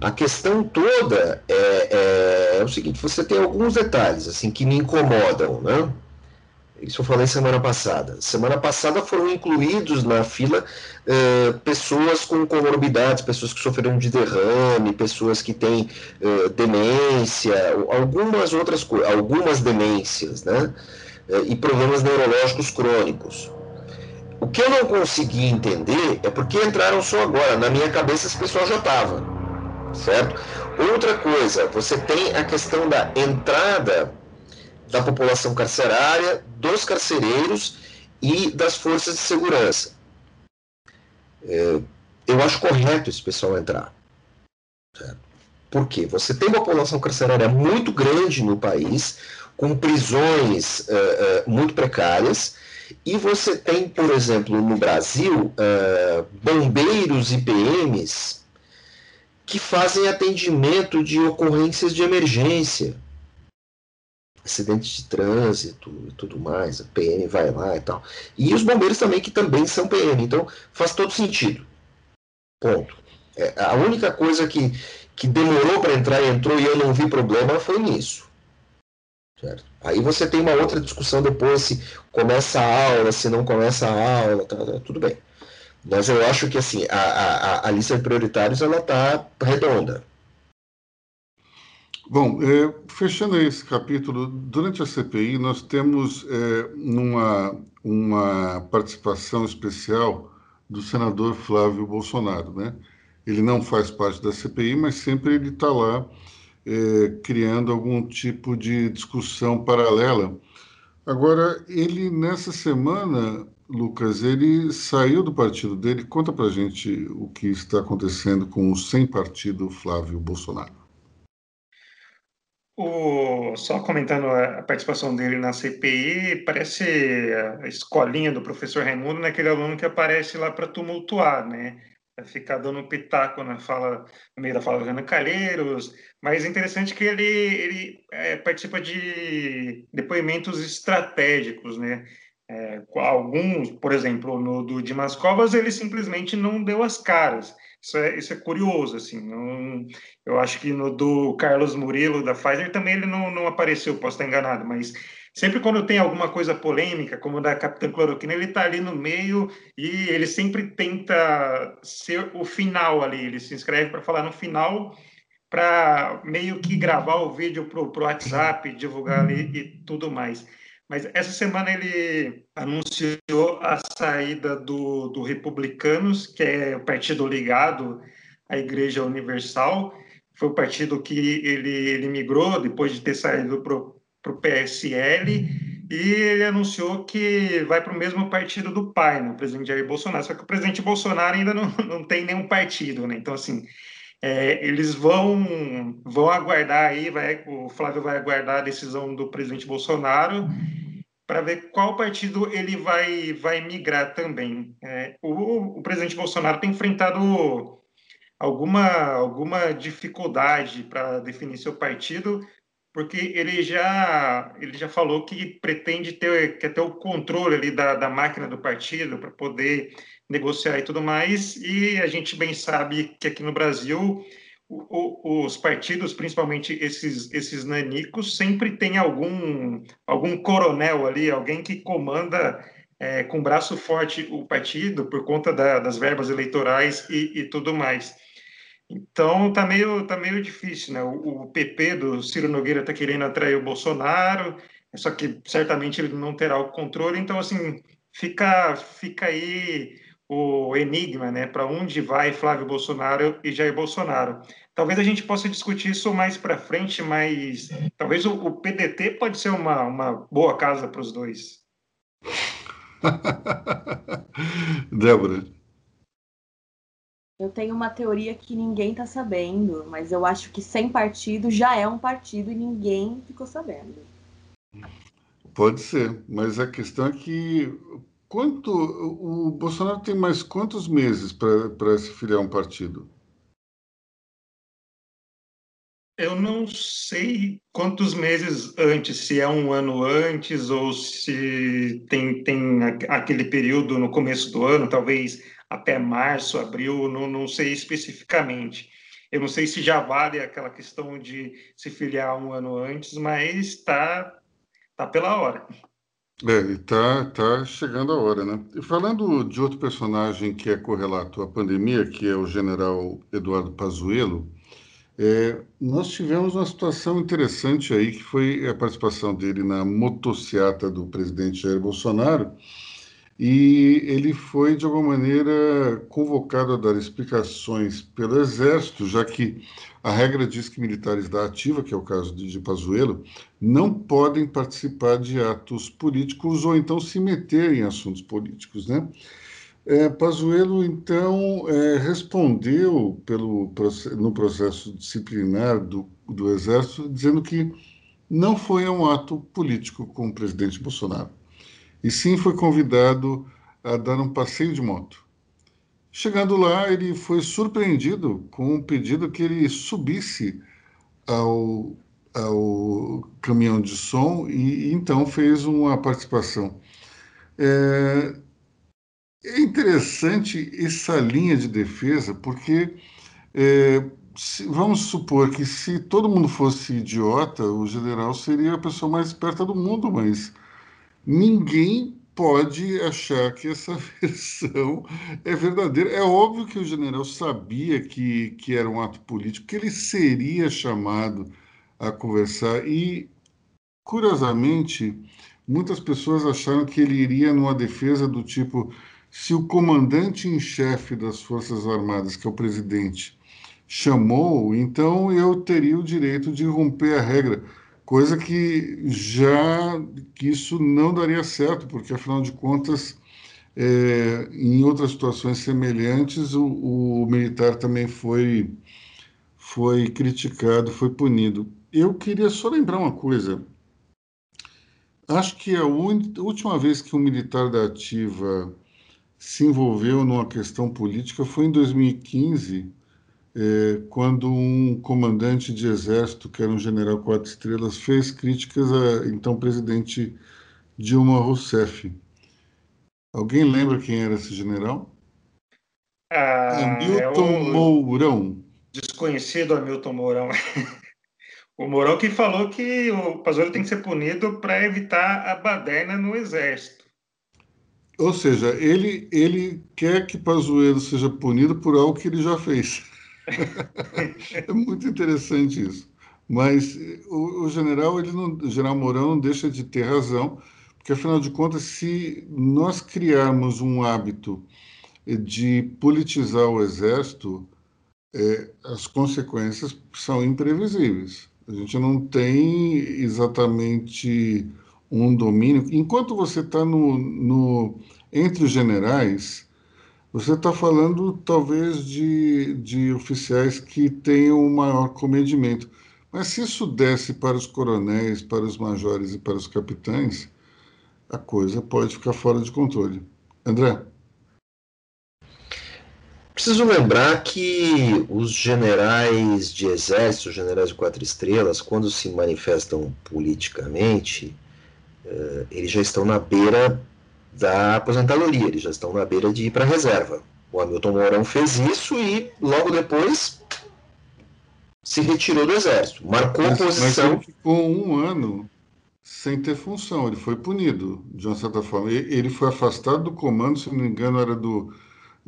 A questão toda é, é, é, o seguinte: você tem alguns detalhes assim que me incomodam, né? Isso eu falei semana passada. Semana passada foram incluídos na fila eh, pessoas com comorbidades, pessoas que sofreram de derrame, pessoas que têm eh, demência, algumas outras coisas, algumas demências, né? Eh, e problemas neurológicos crônicos. O que eu não consegui entender é porque entraram só agora. Na minha cabeça esse pessoal já estava, certo? Outra coisa, você tem a questão da entrada da população carcerária, dos carcereiros e das forças de segurança. É, eu acho correto esse pessoal entrar. Certo? Por quê? Você tem uma população carcerária muito grande no país, com prisões uh, uh, muito precárias, e você tem, por exemplo, no Brasil, uh, bombeiros e PMs que fazem atendimento de ocorrências de emergência, acidentes de trânsito e tudo mais, a PM vai lá e tal. E os bombeiros também, que também são PM, então faz todo sentido. Ponto. É, a única coisa que, que demorou para entrar e entrou e eu não vi problema foi nisso. Certo? Aí você tem uma outra discussão depois se começa a aula, se não começa a aula, tá, tá, tudo bem. Mas eu acho que assim, a, a, a lista de prioritários ela está redonda. Bom, é, fechando esse capítulo, durante a CPI nós temos uma, uma participação especial do senador Flávio Bolsonaro, né? Ele não faz parte da CPI, mas sempre ele está lá é, criando algum tipo de discussão paralela. Agora, ele nessa semana, Lucas, ele saiu do partido dele. Conta para gente o que está acontecendo com o sem partido Flávio Bolsonaro. O, só comentando a participação dele na CPI, parece a escolinha do professor Raimundo naquele aluno que aparece lá para tumultuar, né? ficar dando um pitaco na fala, no meio da fala do Renan Calheiros, mas é interessante que ele, ele é, participa de depoimentos estratégicos, né? É, alguns, por exemplo, no do Dimas Covas, ele simplesmente não deu as caras. Isso é, isso é curioso, assim. Eu acho que no do Carlos Murilo, da Pfizer, também ele não, não apareceu, posso estar enganado, mas sempre quando tem alguma coisa polêmica, como da Capitã Cloroquina, ele está ali no meio e ele sempre tenta ser o final ali. Ele se inscreve para falar no final, para meio que gravar o vídeo para o WhatsApp, divulgar ali e tudo mais. Mas essa semana ele anunciou a saída do, do Republicanos, que é o partido ligado à Igreja Universal, foi o partido que ele, ele migrou depois de ter saído para o PSL, e ele anunciou que vai para o mesmo partido do pai, né, o presidente Jair Bolsonaro. Só que o presidente Bolsonaro ainda não, não tem nenhum partido, né? Então, assim, é, eles vão, vão aguardar aí, vai, o Flávio vai aguardar a decisão do presidente Bolsonaro para ver qual partido ele vai, vai migrar também. É, o, o presidente Bolsonaro tem enfrentado alguma, alguma dificuldade para definir seu partido, porque ele já, ele já falou que pretende ter, quer ter o controle ali da, da máquina do partido para poder negociar e tudo mais, e a gente bem sabe que aqui no Brasil o, os partidos, principalmente esses, esses nanicos, sempre tem algum, algum coronel ali, alguém que comanda é, com braço forte o partido por conta da, das verbas eleitorais e, e, tudo mais. Então tá meio, tá meio difícil, né? O, o PP do Ciro Nogueira está querendo atrair o Bolsonaro, só que certamente ele não terá o controle, então assim fica, fica aí o enigma, né? Para onde vai Flávio Bolsonaro e Jair Bolsonaro? Talvez a gente possa discutir isso mais para frente, mas talvez o, o, PDT pode ser uma, uma boa casa para os dois. [laughs] Débora. Eu tenho uma teoria que ninguém está sabendo, mas eu acho que sem partido já é um partido e ninguém ficou sabendo. Pode ser, mas a questão é que Quanto o Bolsonaro tem mais quantos meses para se filiar a um partido? Eu não sei quantos meses antes, se é um ano antes ou se tem, tem aquele período no começo do ano, talvez até março, abril, não, não sei especificamente. Eu não sei se já vale aquela questão de se filiar um ano antes, mas está tá pela hora. É, e tá, tá chegando a hora, né? E falando de outro personagem que é correlato à pandemia, que é o general Eduardo Pazuello, é, nós tivemos uma situação interessante aí, que foi a participação dele na motociata do presidente Jair Bolsonaro, e ele foi, de alguma maneira, convocado a dar explicações pelo Exército, já que a regra diz que militares da ativa, que é o caso de, Pazuello, não podem participar de atos políticos ou então se meter em assuntos políticos, né? É, Pazuello, então, é, respondeu pelo, no processo disciplinar do, do Exército, dizendo que não foi um ato político com o presidente Bolsonaro e sim foi convidado a dar um passeio de moto. Chegando lá, ele foi surpreendido com um pedido que ele subisse ao, ao caminhão de som e, então fez uma participação. É, é interessante essa linha de defesa, porque é, se, vamos supor que se todo mundo fosse idiota, o general seria a pessoa mais esperta do mundo, mas ninguém pode achar que essa [laughs] versão é verdadeira. É óbvio que o general sabia que, que era um ato político, que ele seria chamado a conversar e, curiosamente, muitas pessoas acharam que ele iria numa defesa do tipo: se o comandante em chefe das Forças Armadas, que é o presidente, chamou, então eu teria o direito de romper a regra coisa que já que isso não daria certo, porque afinal de contas, é, em outras situações semelhantes, o, o, militar também foi foi criticado, foi punido. Eu queria só lembrar uma coisa. Acho que a, última vez que um militar da ativa se envolveu numa questão política foi em 2015, é, quando um comandante de exército, que era um general quatro estrelas, fez críticas a então presidente Dilma Rousseff. Alguém lembra quem era esse general? Ah, Hamilton é o... Mourão. Desconhecido Hamilton Mourão. [laughs] o Mourão que falou que o Pazuello tem que ser punido para evitar a baderna no exército. Ou seja, ele, ele quer que Pazuello seja punido por algo que ele já fez. [laughs] é muito interessante isso. Mas o, o, general, ele não, o general Mourão não deixa de ter razão, porque afinal de contas, se nós criarmos um hábito de politizar o exército, é, as consequências são imprevisíveis. A gente não tem exatamente um domínio. Enquanto você está no, no, entre os generais, você está falando talvez de, de oficiais que tenham um maior comedimento. Mas se isso desce para os coronéis, para os majores e para os capitães, a coisa pode ficar fora de controle. André? Preciso lembrar que os generais de exército, os generais de quatro estrelas, quando se manifestam politicamente, uh, eles já estão na beira da aposentadoria, eles já estão na beira de ir para a reserva. O Hamilton Mourão fez isso e logo depois se retirou do exército, marcou mas, posição. Mas ele ficou um ano sem ter função, ele foi punido de uma certa forma. Ele foi afastado do comando, se não me engano, era do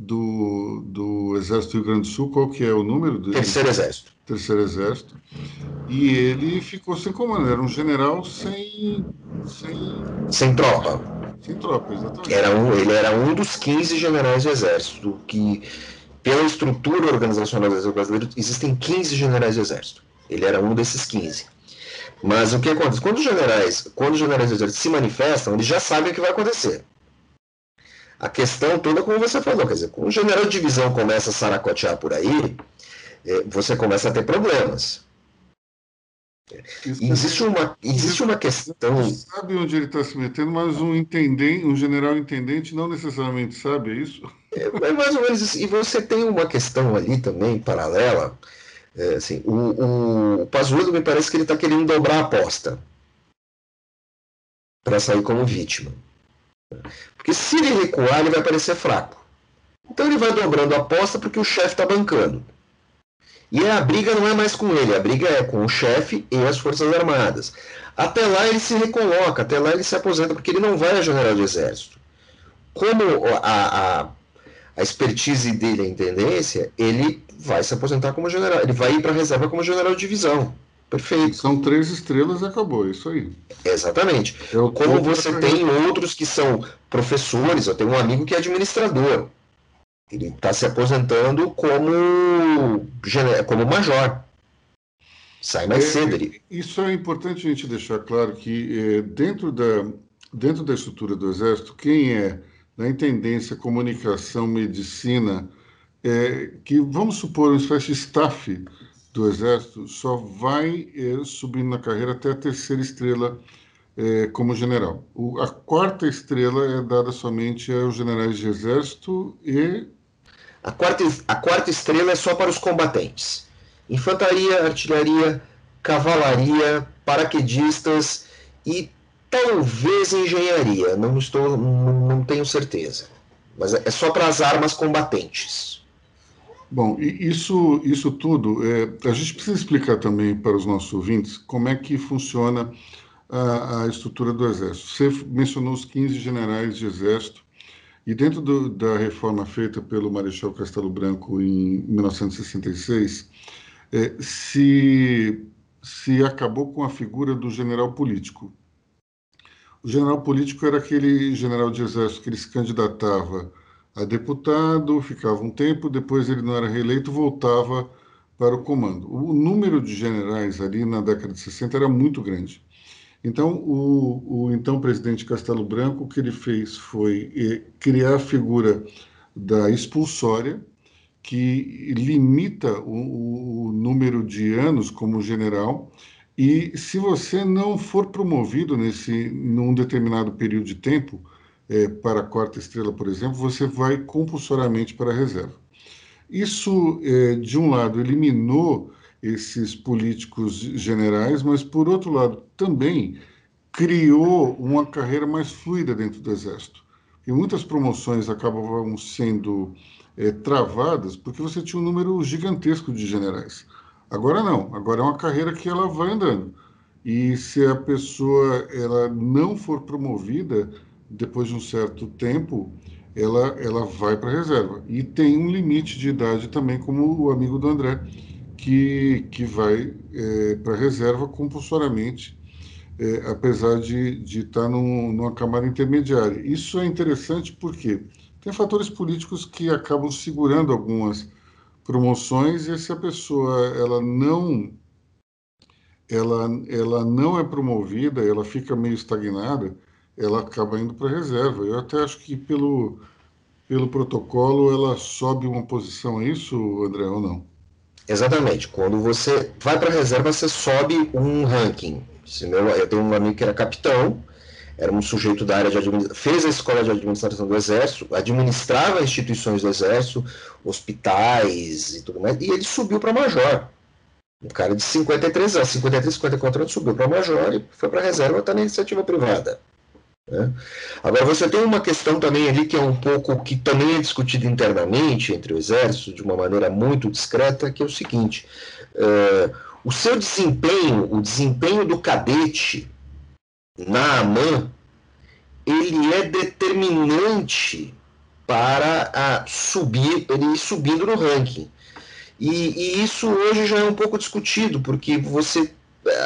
do, do Exército do Rio Grande do Sul, qual que é o número? Do, Terceiro Exército. Terceiro Exército. E ele ficou sem comando, era um general sem... Sem, sem tropa. Sem tropa, exatamente. Era um, ele era um dos 15 generais do Exército, que, pela estrutura organizacional do Exército Brasileiro, existem 15 generais do Exército. Ele era um desses 15. Mas o que acontece? Quando os generais, quando os generais do Exército se manifestam, eles já sabem o que vai acontecer. A questão toda, como você falou, quer dizer, quando o general de divisão começa a saracotear por aí, é, você começa a ter problemas. Existe uma, existe uma questão. Sabe onde ele está se metendo, mas um intendente, um general intendente não necessariamente sabe, é isso? É, mais ou menos isso. E você tem uma questão ali também, paralela. É, assim, o, o, o Pazuello me parece que ele está querendo dobrar a aposta para sair como vítima. Porque se ele recuar, ele vai parecer fraco. Então ele vai dobrando a aposta porque o chefe está bancando. E a briga não é mais com ele, a briga é com o chefe e as Forças Armadas. Até lá ele se recoloca, até lá ele se aposenta, porque ele não vai a general de exército. Como a, a, a expertise dele é em tendência, ele vai se aposentar como general, ele vai ir para a reserva como general de divisão. Perfeito. São três estrelas e acabou, é isso aí. Exatamente. Eu Como você tem outros que são professores, eu tenho um amigo que é administrador. Ele está se aposentando como, como major. Sai mais é, cedo. Ele... Isso é importante a gente deixar claro que é, dentro, da, dentro da estrutura do Exército, quem é na intendência, comunicação, medicina, é, que vamos supor uma espécie de staff do Exército só vai é, subindo na carreira até a terceira estrela é, como general. O, a quarta estrela é dada somente aos generais de Exército e. A quarta, a quarta estrela é só para os combatentes: infantaria, artilharia, cavalaria, paraquedistas e talvez engenharia. Não estou, não, tenho certeza. Mas é só para as armas combatentes. Bom, isso, isso tudo, é, a gente precisa explicar também para os nossos ouvintes como é que funciona a, a estrutura do Exército. Você mencionou os 15 generais de Exército, e dentro do, da reforma feita pelo Marechal Castelo Branco em 1966, é, se, se acabou com a figura do general político. O general político era aquele general de exército que ele se candidatava a deputado, ficava um tempo, depois ele não era reeleito, voltava para o comando. O número de generais ali na década de 60 era muito grande. Então, o, o então presidente Castelo Branco, o que ele fez foi eh, criar a figura da expulsória, que limita o, o número de anos como general, e se você não for promovido nesse num determinado período de tempo, é, para a quarta estrela, por exemplo, você vai compulsoriamente para a reserva. Isso, é, de um lado, eliminou esses políticos generais, mas, por outro lado, também criou uma carreira mais fluida dentro do Exército. E muitas promoções acabavam sendo é, travadas porque você tinha um número gigantesco de generais. Agora não, agora é uma carreira que ela vai andando. E se a pessoa ela não for promovida, depois de um certo tempo, ela, ela vai para a reserva. E tem um limite de idade também, como o amigo do André, que, que vai é, para a reserva compulsoriamente, é, apesar de, de estar tá num, numa camada intermediária. Isso é interessante porque tem fatores políticos que acabam segurando algumas promoções e se a pessoa ela não ela, ela não é promovida, ela fica meio estagnada, ela acaba indo para reserva. Eu até acho que pelo, pelo protocolo ela sobe uma posição, é isso, André, ou não? Exatamente. Quando você vai para a reserva, você sobe um ranking. Eu tenho um amigo que era capitão, era um sujeito da área de administração, fez a escola de administração do Exército, administrava instituições do Exército, hospitais e tudo mais, e ele subiu para major. Um cara de 53 anos, 53, 54 anos, subiu para major e foi para reserva, está na iniciativa privada. Né? Agora, você tem uma questão também ali que é um pouco, que também é discutida internamente entre o Exército, de uma maneira muito discreta, que é o seguinte: uh, o seu desempenho, o desempenho do cadete na AMAN, ele é determinante para a subir, ele subindo no ranking. E, e, isso hoje já é um pouco discutido, porque você.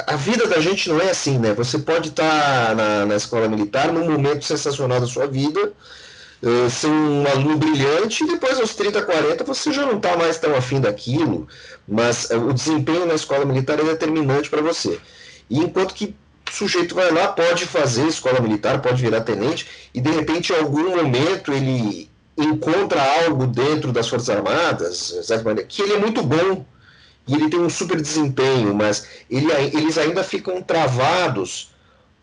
A vida da gente não é assim, né? Você pode estar tá na, na escola militar num momento sensacional da sua vida, uh, ser um aluno brilhante, e depois aos 30, 40 você já não está mais tão afim daquilo, mas uh, o desempenho na escola militar é determinante para você. E enquanto que o sujeito vai lá, pode fazer escola militar, pode virar tenente, e de repente em algum momento ele encontra algo dentro das Forças Armadas, que ele é muito bom e ele tem um super desempenho, mas ele, eles ainda ficam travados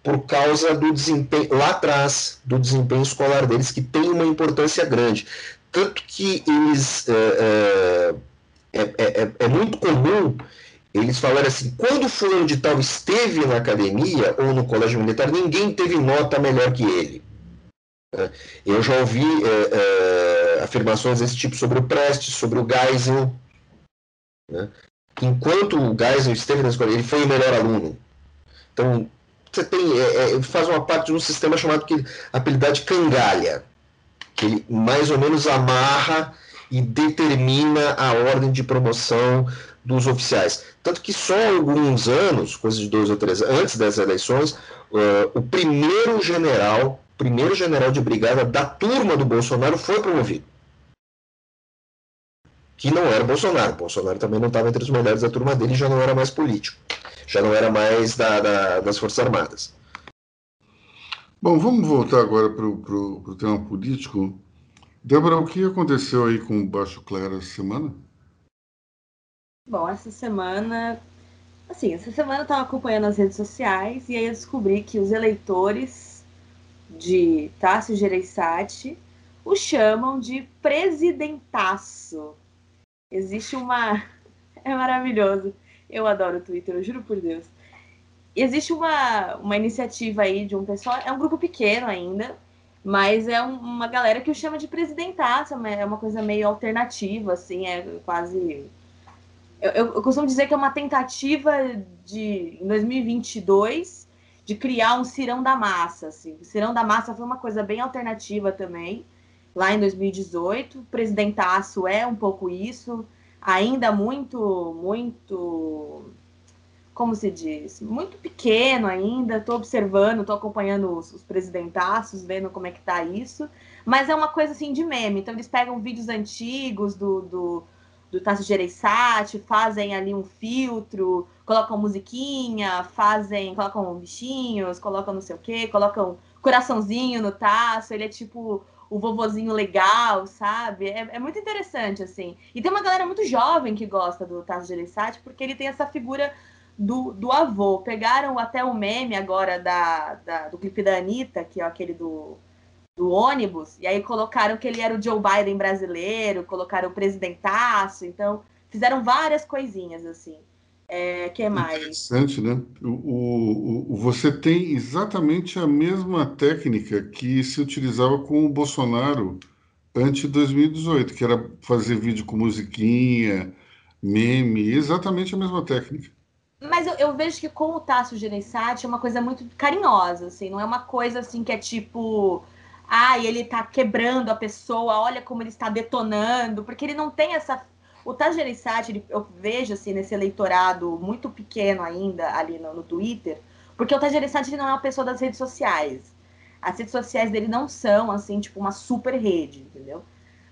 por causa do desempenho lá atrás, do desempenho escolar deles, que tem uma importância grande. Tanto que eles. É, é, é, é muito comum eles falarem assim: quando fulano de tal esteve na academia ou no colégio militar, ninguém teve nota melhor que ele. É, eu já ouvi é, é, afirmações desse tipo sobre o Prestes, sobre o Geisel. Né? Enquanto o Geisel esteve na escola, ele foi o melhor aluno. Então, você tem, é, é, faz uma parte de um sistema chamado que apelidado de cangalha, que ele mais ou menos amarra e determina a ordem de promoção dos oficiais. Tanto que só alguns anos, coisa de dois ou três antes das eleições, uh, o primeiro general primeiro general de brigada da turma do Bolsonaro foi promovido. Que não era Bolsonaro. Bolsonaro também não estava entre os melhores da turma dele, já não era mais político. Já não era mais da, da, das Forças Armadas. Bom, vamos voltar agora para o tema político. Débora, o que aconteceu aí com o Baixo Clero essa semana? Bom, essa semana. Assim, essa semana eu estava acompanhando as redes sociais e aí eu descobri que os eleitores de Tássio Gereissati o chamam de presidentaço. Existe uma. [laughs] É maravilhoso. Eu adoro o Twitter, eu juro por Deus. Existe uma, uma iniciativa aí de um pessoal, é um grupo pequeno ainda, mas é um, uma galera que o chama de presidentaço, é uma coisa meio alternativa, assim, é quase. Eu, eu, eu costumo dizer que é uma tentativa de, em 2022, de criar um Cirão da Massa. Assim. O Cirão da Massa foi uma coisa bem alternativa também, lá em 2018. O presidentaço é um pouco isso, ainda muito, muito. Como se diz? Muito pequeno ainda. Estou observando, estou acompanhando os, os presidentaços, vendo como é que tá isso. Mas é uma coisa assim de meme. Então eles pegam vídeos antigos do, do do Tassi Gereissati, fazem ali um filtro, colocam musiquinha, fazem, colocam bichinhos, colocam não sei o quê, colocam coraçãozinho no Tasso, ele é tipo o vovozinho legal, sabe? É, é, muito interessante, assim. E tem uma galera muito jovem que gosta do Tasso Gereissati, porque ele tem essa figura do, do avô. Pegaram até o meme agora da, da, do clipe da Anitta, que é aquele do do ônibus, e aí colocaram que ele era o Joe Biden brasileiro, colocaram o presidentaço, então fizeram várias coisinhas assim. É, que mais? Interessante, né? O, o, o, você tem exatamente a mesma técnica que se utilizava com o Bolsonaro antes de 2018, que era fazer vídeo com musiquinha, meme, exatamente a mesma técnica. Mas eu, eu vejo que com o Tasso Gereissati é uma coisa muito carinhosa, assim, não é uma coisa assim que é tipo ah, ele tá quebrando a pessoa, olha como ele está detonando, porque ele não tem essa. O Tajerissati, eu vejo assim, nesse eleitorado muito pequeno ainda ali no, no Twitter, porque o Tajerissati não é uma pessoa das redes sociais. As redes sociais dele não são, assim, tipo, uma super rede, entendeu?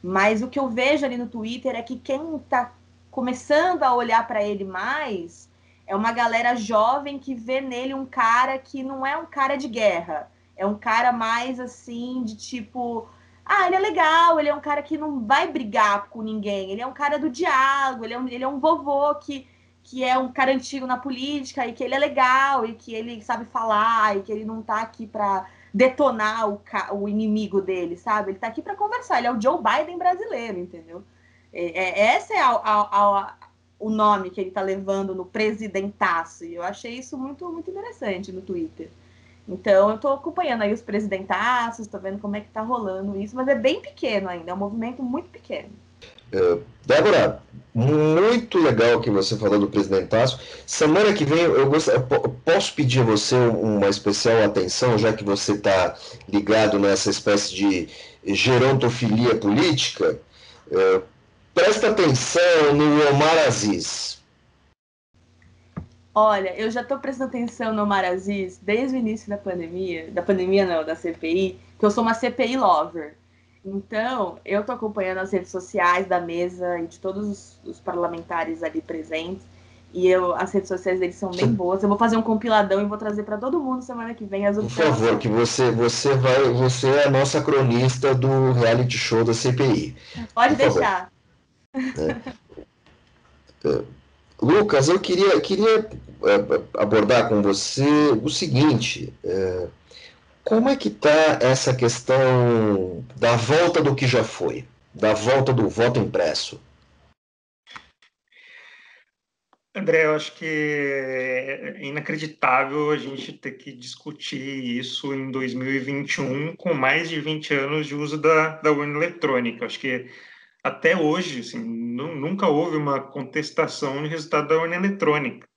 Mas o que eu vejo ali no Twitter é que quem está começando a olhar para ele mais é uma galera jovem que vê nele um cara que não é um cara de guerra. É um cara mais assim, de tipo. Ah, ele é legal, ele é um cara que não vai brigar com ninguém. Ele é um cara do diálogo, ele é um, ele é um vovô que, que é um cara antigo na política e que ele é legal e que ele sabe falar e que ele não tá aqui para detonar o, o inimigo dele, sabe? Ele tá aqui para conversar. Ele é o Joe Biden brasileiro, entendeu? É, é, essa é a, a, a, o nome que ele está levando no presidentaço. E eu achei isso muito, muito interessante no Twitter. Então, eu estou acompanhando aí os presidentaços, estou vendo como é que está rolando isso, mas é bem pequeno ainda, é um movimento muito pequeno. Uh, Débora, muito legal que você falou do presidentaço. Semana que vem eu, gost... eu posso pedir a você uma especial atenção, já que você está ligado nessa espécie de gerontofilia política. Uh, Presta atenção no Omar Aziz. Olha, eu já estou prestando atenção no Omar Aziz desde o início da pandemia, da pandemia não, da CPI, que eu sou uma CPI lover. Então, eu estou acompanhando as redes sociais da mesa e de todos os, os parlamentares ali presentes. E eu, as redes sociais deles são bem boas. Eu vou fazer um compiladão e vou trazer para todo mundo semana que vem as Por favor, que você você vai, você é a nossa cronista do reality show da CPI. Pode Por deixar. [laughs] Lucas, eu queria, queria é, abordar com você o seguinte: é, como é que está essa questão da volta do que já foi, da volta do voto impresso? André, eu acho que é inacreditável a gente ter que discutir isso em 2021, com mais de 20 anos de uso da, da urna eletrônica. Acho que até hoje, assim, nunca houve uma contestação no resultado da urna eletrônica.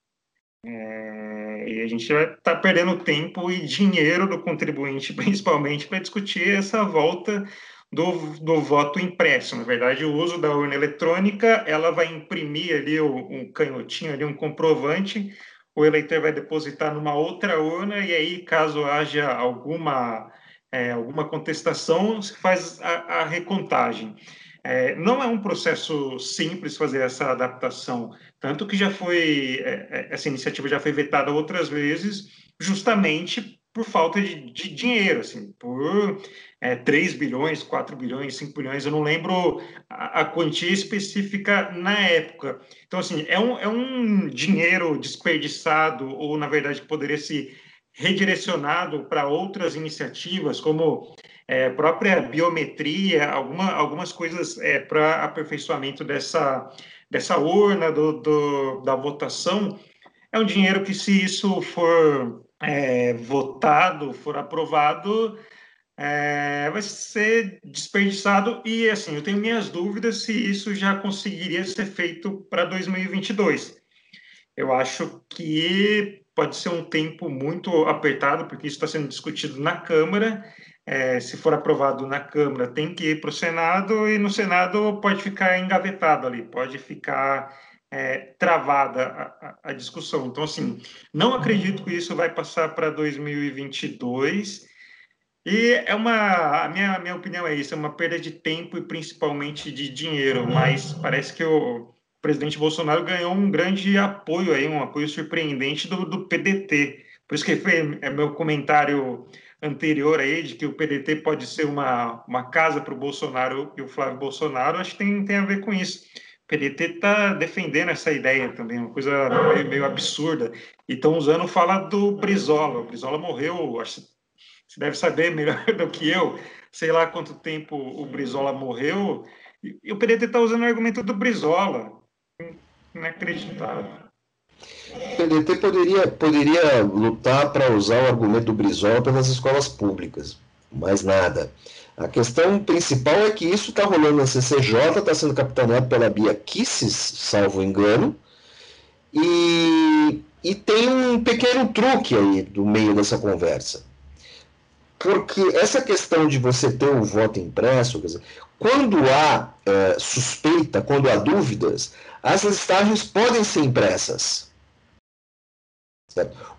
É, e a gente está perdendo tempo e dinheiro do contribuinte, [laughs] principalmente, para discutir essa volta do, do voto impresso. Na verdade, o uso da urna eletrônica, ela vai imprimir ali um canhotinho, ali um comprovante, o eleitor vai depositar numa outra urna e aí, caso haja alguma, é, alguma contestação, se faz a, a recontagem. É, não é um processo simples fazer essa adaptação, tanto que já foi é, é, essa iniciativa já foi vetada outras vezes, justamente por falta de, de dinheiro, assim, por é, 3 bilhões, 4 bilhões, 5 bilhões, eu não lembro a, a, quantia específica na época. Então, assim, é um, é um dinheiro desperdiçado, ou, na verdade, poderia ser redirecionado para outras iniciativas, como é, própria biometria, alguma, algumas coisas é, para aperfeiçoamento dessa, dessa urna do, do, da votação. É um dinheiro que, se isso for é, votado, for aprovado, é, vai ser desperdiçado. E, assim, eu tenho minhas dúvidas se isso já conseguiria ser feito para 2022. Eu acho que pode ser um tempo muito apertado, porque isso está sendo discutido na Câmara é, se for aprovado na Câmara, tem que ir para o Senado e no Senado pode ficar engavetado ali, pode ficar é, travada a, a, discussão. Então, assim, não acredito que isso vai passar para 2022. E é uma, a minha, minha opinião é isso, é uma perda de tempo e principalmente de dinheiro, mas parece que o presidente Bolsonaro ganhou um grande apoio aí, um apoio surpreendente do, do PDT. Por isso que foi é meu comentário anterior aí, de que o PDT pode ser uma, uma casa para o Bolsonaro e o Flávio Bolsonaro, acho que tem, tem a ver com isso. O PDT está defendendo essa ideia também, uma coisa meio, meio absurda. E estão usando fala do Brizola. O Brizola morreu, acho você deve saber melhor [laughs] do que eu, sei lá quanto tempo o Brizola morreu, e, e o PDT está usando o argumento do Brizola. Inacreditável. O PDT poderia, poderia lutar para usar o argumento do Brizola pelas escolas públicas, mais nada. A questão principal é que isso está rolando na CCJ, está sendo capitaneado pela Bia Kisses, salvo engano, e, e tem um pequeno truque aí do meio dessa conversa. Porque essa questão de você ter o voto impresso, dizer, quando há é, suspeita, quando há dúvidas, as listagens podem ser impressas.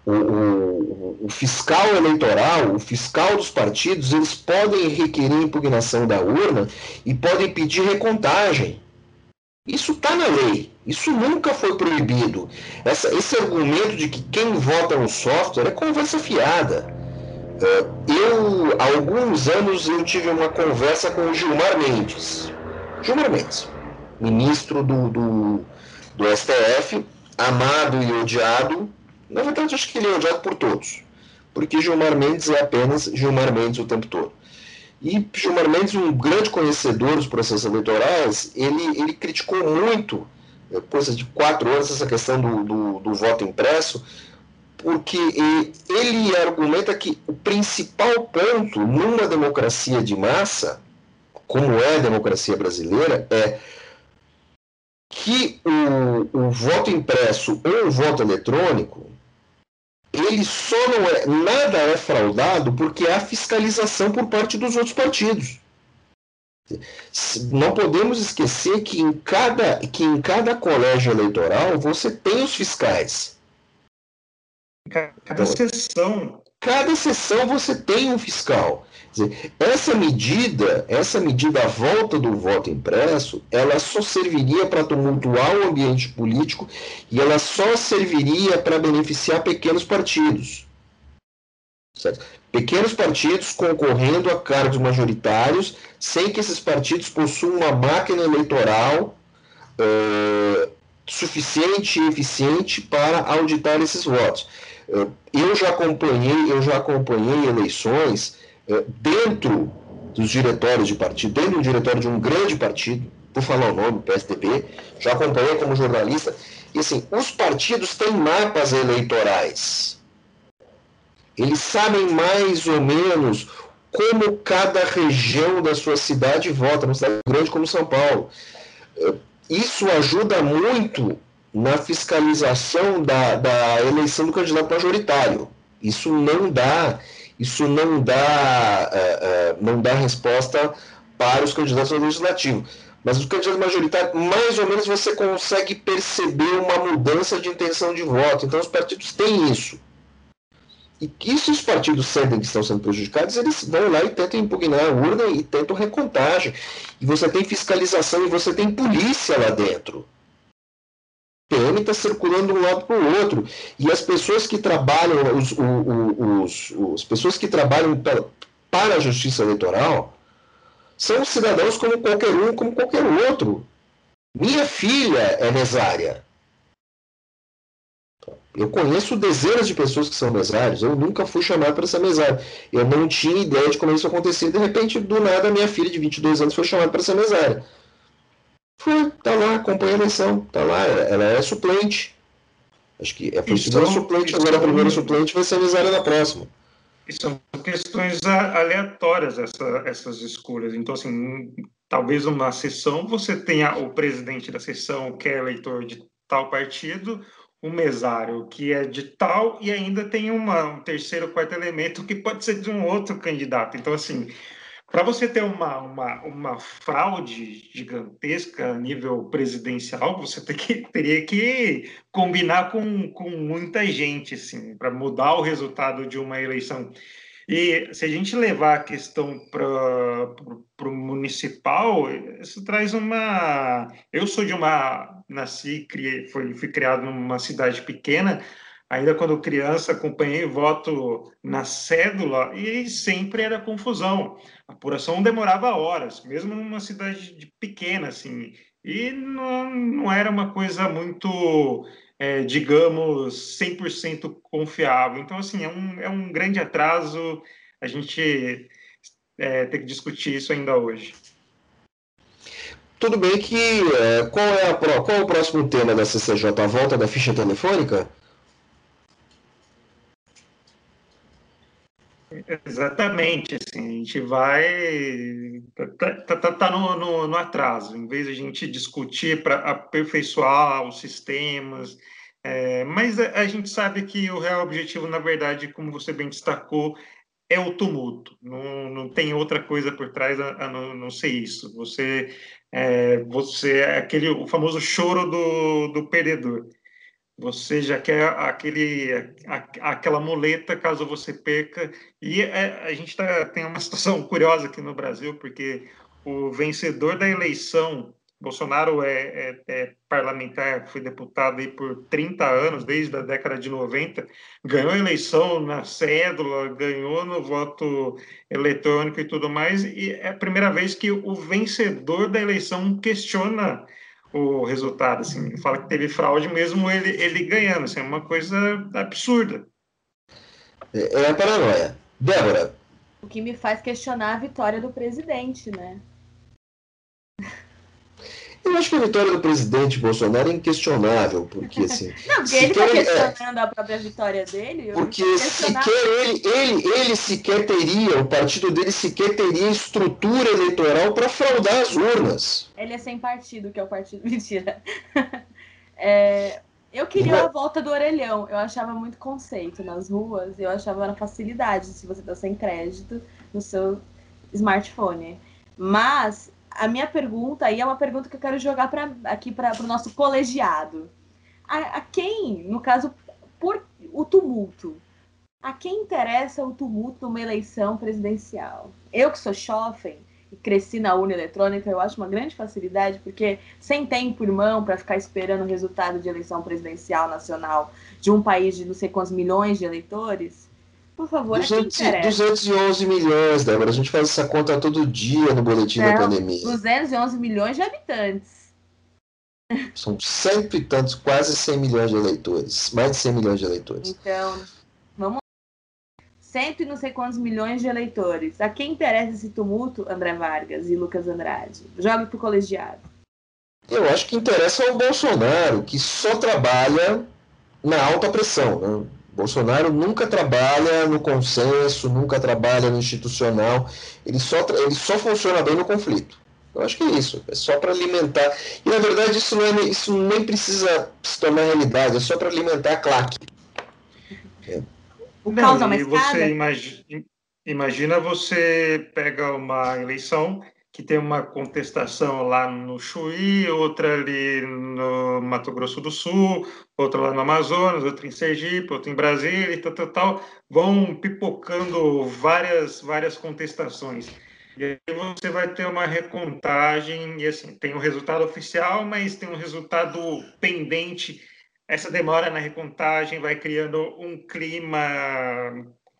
O, o, o, fiscal eleitoral, o fiscal dos partidos, eles podem requerer impugnação da urna e podem pedir recontagem. Isso está na lei. Isso nunca foi proibido. Essa, esse argumento de que quem vota no software é conversa fiada. É, eu, há alguns anos, eu tive uma conversa com o Gilmar Mendes. Gilmar Mendes, ministro do, do, do STF, amado e odiado na verdade, acho que ele é odiado por todos, porque Gilmar Mendes é apenas Gilmar Mendes o tempo todo. E Gilmar Mendes, um grande conhecedor dos processos eleitorais, ele, ele criticou muito, coisa de quatro anos, essa questão do, do, do voto impresso, porque ele argumenta que o principal ponto numa democracia de massa, como é a democracia brasileira, é que o, o voto impresso ou o voto eletrônico ele só não é, nada é fraudado porque há fiscalização por parte dos outros partidos. Não podemos esquecer que em cada, que em cada colégio eleitoral você tem os fiscais. Cada então, sessão. Cada sessão você tem um fiscal. Essa medida, essa medida à volta do voto impresso, ela só serviria para tumultuar o ambiente político e ela só serviria para beneficiar pequenos partidos. Certo? Pequenos partidos concorrendo a cargos majoritários, sem que esses partidos possuam uma máquina eleitoral uh, suficiente e eficiente para auditar esses votos. Uh, eu já acompanhei, eu já acompanhei eleições dentro dos diretórios de partido, dentro do diretório de um grande partido, por falar o nome, PSDB, já acompanhei como jornalista, e assim, os partidos têm mapas eleitorais. Eles sabem mais ou menos como cada região da sua cidade vota, numa cidade grande como São Paulo. É, isso ajuda muito na fiscalização da, da eleição do candidato majoritário. Isso não dá isso não dá, é, é, não dá resposta para os candidatos ao legislativo. Mas os candidatos majoritários, mais ou menos você consegue perceber uma mudança de intenção de voto. Então os partidos têm isso. E, e se os partidos sentem que estão sendo prejudicados, eles vão lá e tentam impugnar a urna e tentam recontagem. E você tem fiscalização e você tem polícia lá dentro. PM está circulando de um lado para o outro. E as pessoas que trabalham, os, os, os, as pessoas que trabalham para a justiça eleitoral são cidadãos como qualquer um, como qualquer outro. Minha filha é mesária. Eu conheço dezenas de pessoas que são mesários. Eu nunca fui chamado para ser mesário. Eu não tinha ideia de como isso acontecia. De repente, do nada, minha filha de 22 anos foi chamada para ser mesária. Foi, tá lá, acompanha a eleição, tá lá, ela é suplente. Acho que é foi segunda suplente, agora a primeira suplente vai ser a Miséria da próxima. E são questões aleatórias essa, essas escolhas. Então, assim, talvez uma sessão você tenha o presidente da sessão que é eleitor de tal partido, o mesário que é de tal, e ainda tem uma, um terceiro, quarto elemento que pode ser de um outro candidato. Então, assim, para você ter uma, uma, uma fraude gigantesca a nível presidencial, você que, teria que combinar com, com muita gente assim, para mudar o resultado de uma eleição. E se a gente levar a questão para o municipal, isso traz uma. Eu sou de uma. Nasci, criei, fui, fui criado numa cidade pequena Ainda quando criança, acompanhei voto na cédula e sempre era confusão. A apuração demorava horas, mesmo numa cidade pequena, assim. E não, não era uma coisa muito, é, digamos, 100% confiável. Então, assim, é um, é um grande atraso. A gente é, que discutir isso ainda hoje. Tudo bem que é, qual é a qual é o próximo tema da CCJ? A volta da ficha telefônica? Exatamente, assim, a gente vai. Tá, tá, tá, tá no, no, no, atraso, em vez de a gente discutir para aperfeiçoar os sistemas. É, mas a, a, gente sabe que o real objetivo, na verdade, como você bem destacou, é o tumulto. Não, não tem outra coisa por trás a, a não, não ser isso. Você é, você é aquele o famoso choro do, do perdedor. Você já quer aquele, aquela muleta caso você perca. E é, a gente tá, tem uma situação [laughs] curiosa aqui no Brasil, porque o vencedor da eleição, Bolsonaro é, é, é, parlamentar, foi deputado aí por 30 anos, desde a década de 90, ganhou a eleição na cédula, ganhou no voto eletrônico e tudo mais, e é a primeira vez que o vencedor da eleição questiona o resultado, assim, fala que teve fraude mesmo ele, ele ganhando, assim, é uma coisa absurda. É, é a paranoia. Débora. O que me faz questionar a vitória do presidente, né? Eu acho que a vitória do presidente Bolsonaro é inquestionável, porque assim. [laughs] Não, porque ele está questionando é, a própria vitória dele. Porque sequer ele, ele, ele sequer teria, o partido dele sequer teria estrutura eleitoral para fraudar as urnas. Ele é sem partido, que é o partido. [laughs] Mentira. É, eu queria a volta do orelhão. Eu achava muito conceito nas ruas, eu achava uma facilidade se você está sem crédito no seu smartphone. Mas a minha pergunta aí é uma pergunta que eu quero jogar pra, aqui para o nosso colegiado. A, a, quem, no caso, por o tumulto, a quem interessa o tumulto numa eleição presidencial? Eu que sou jovem e cresci na urna eletrônica, eu acho uma grande facilidade, porque sem tempo, irmão, para ficar esperando o resultado de eleição presidencial nacional de um país de não sei quantos milhões de eleitores, por favor, 200, 211 milhões, Débora. A gente faz essa conta todo dia no boletim Não, da pandemia. 211 milhões de habitantes. São cento e tantos, quase 100 milhões de eleitores. Mais de 100 milhões de eleitores. Então, vamos cento e não sei quantos milhões de eleitores. A quem interessa esse tumulto, André Vargas e Lucas Andrade? Jogue pro colegiado. Eu acho que interessa ao Bolsonaro, que só trabalha na alta pressão. Né? Bolsonaro nunca trabalha no consenso, nunca trabalha no institucional, ele só, ele só funciona bem no conflito. Eu acho que é isso, é só para alimentar. E na verdade isso, não é, isso nem precisa se tornar realidade, é só para alimentar a claque. É. O não, e você imagina, imagina você pega uma eleição que tem uma contestação lá no Chuí, outra ali no Mato Grosso do Sul, outra lá no Amazonas, outra em Sergipe, outra em Brasília e tal, tal, tal, vão pipocando várias, várias contestações. E aí você vai ter uma recontagem, e assim, tem o um resultado oficial, mas tem um resultado pendente. Essa demora na recontagem vai criando um clima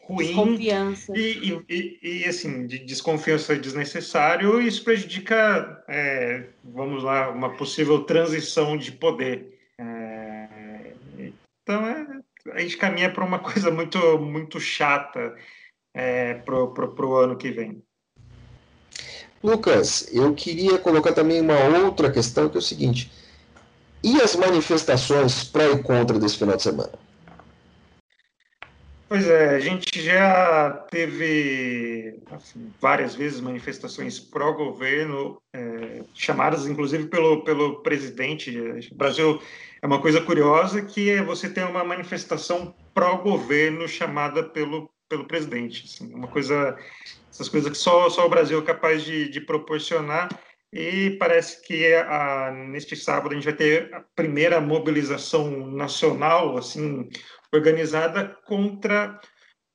ruim desconfiança. E, e, e, assim, de desconfiança desnecessário, e isso prejudica, é, vamos lá, uma possível transição de poder. É, então, é, a gente caminha para uma [laughs] coisa muito, muito chata é, para o ano que vem. Lucas, eu queria colocar também uma outra questão, que é o seguinte: e as manifestações pró e contra desse final de semana? Pois é, a gente já teve assim, várias vezes manifestações pró-governo, é, chamadas inclusive pelo, pelo presidente. O Brasil é uma coisa curiosa que é você ter uma manifestação pró-governo chamada pelo, pelo presidente. Assim, uma coisa, essas coisas que só, só o Brasil é capaz de, de proporcionar. E parece que a, neste sábado a gente vai ter a primeira mobilização nacional, assim, organizada contra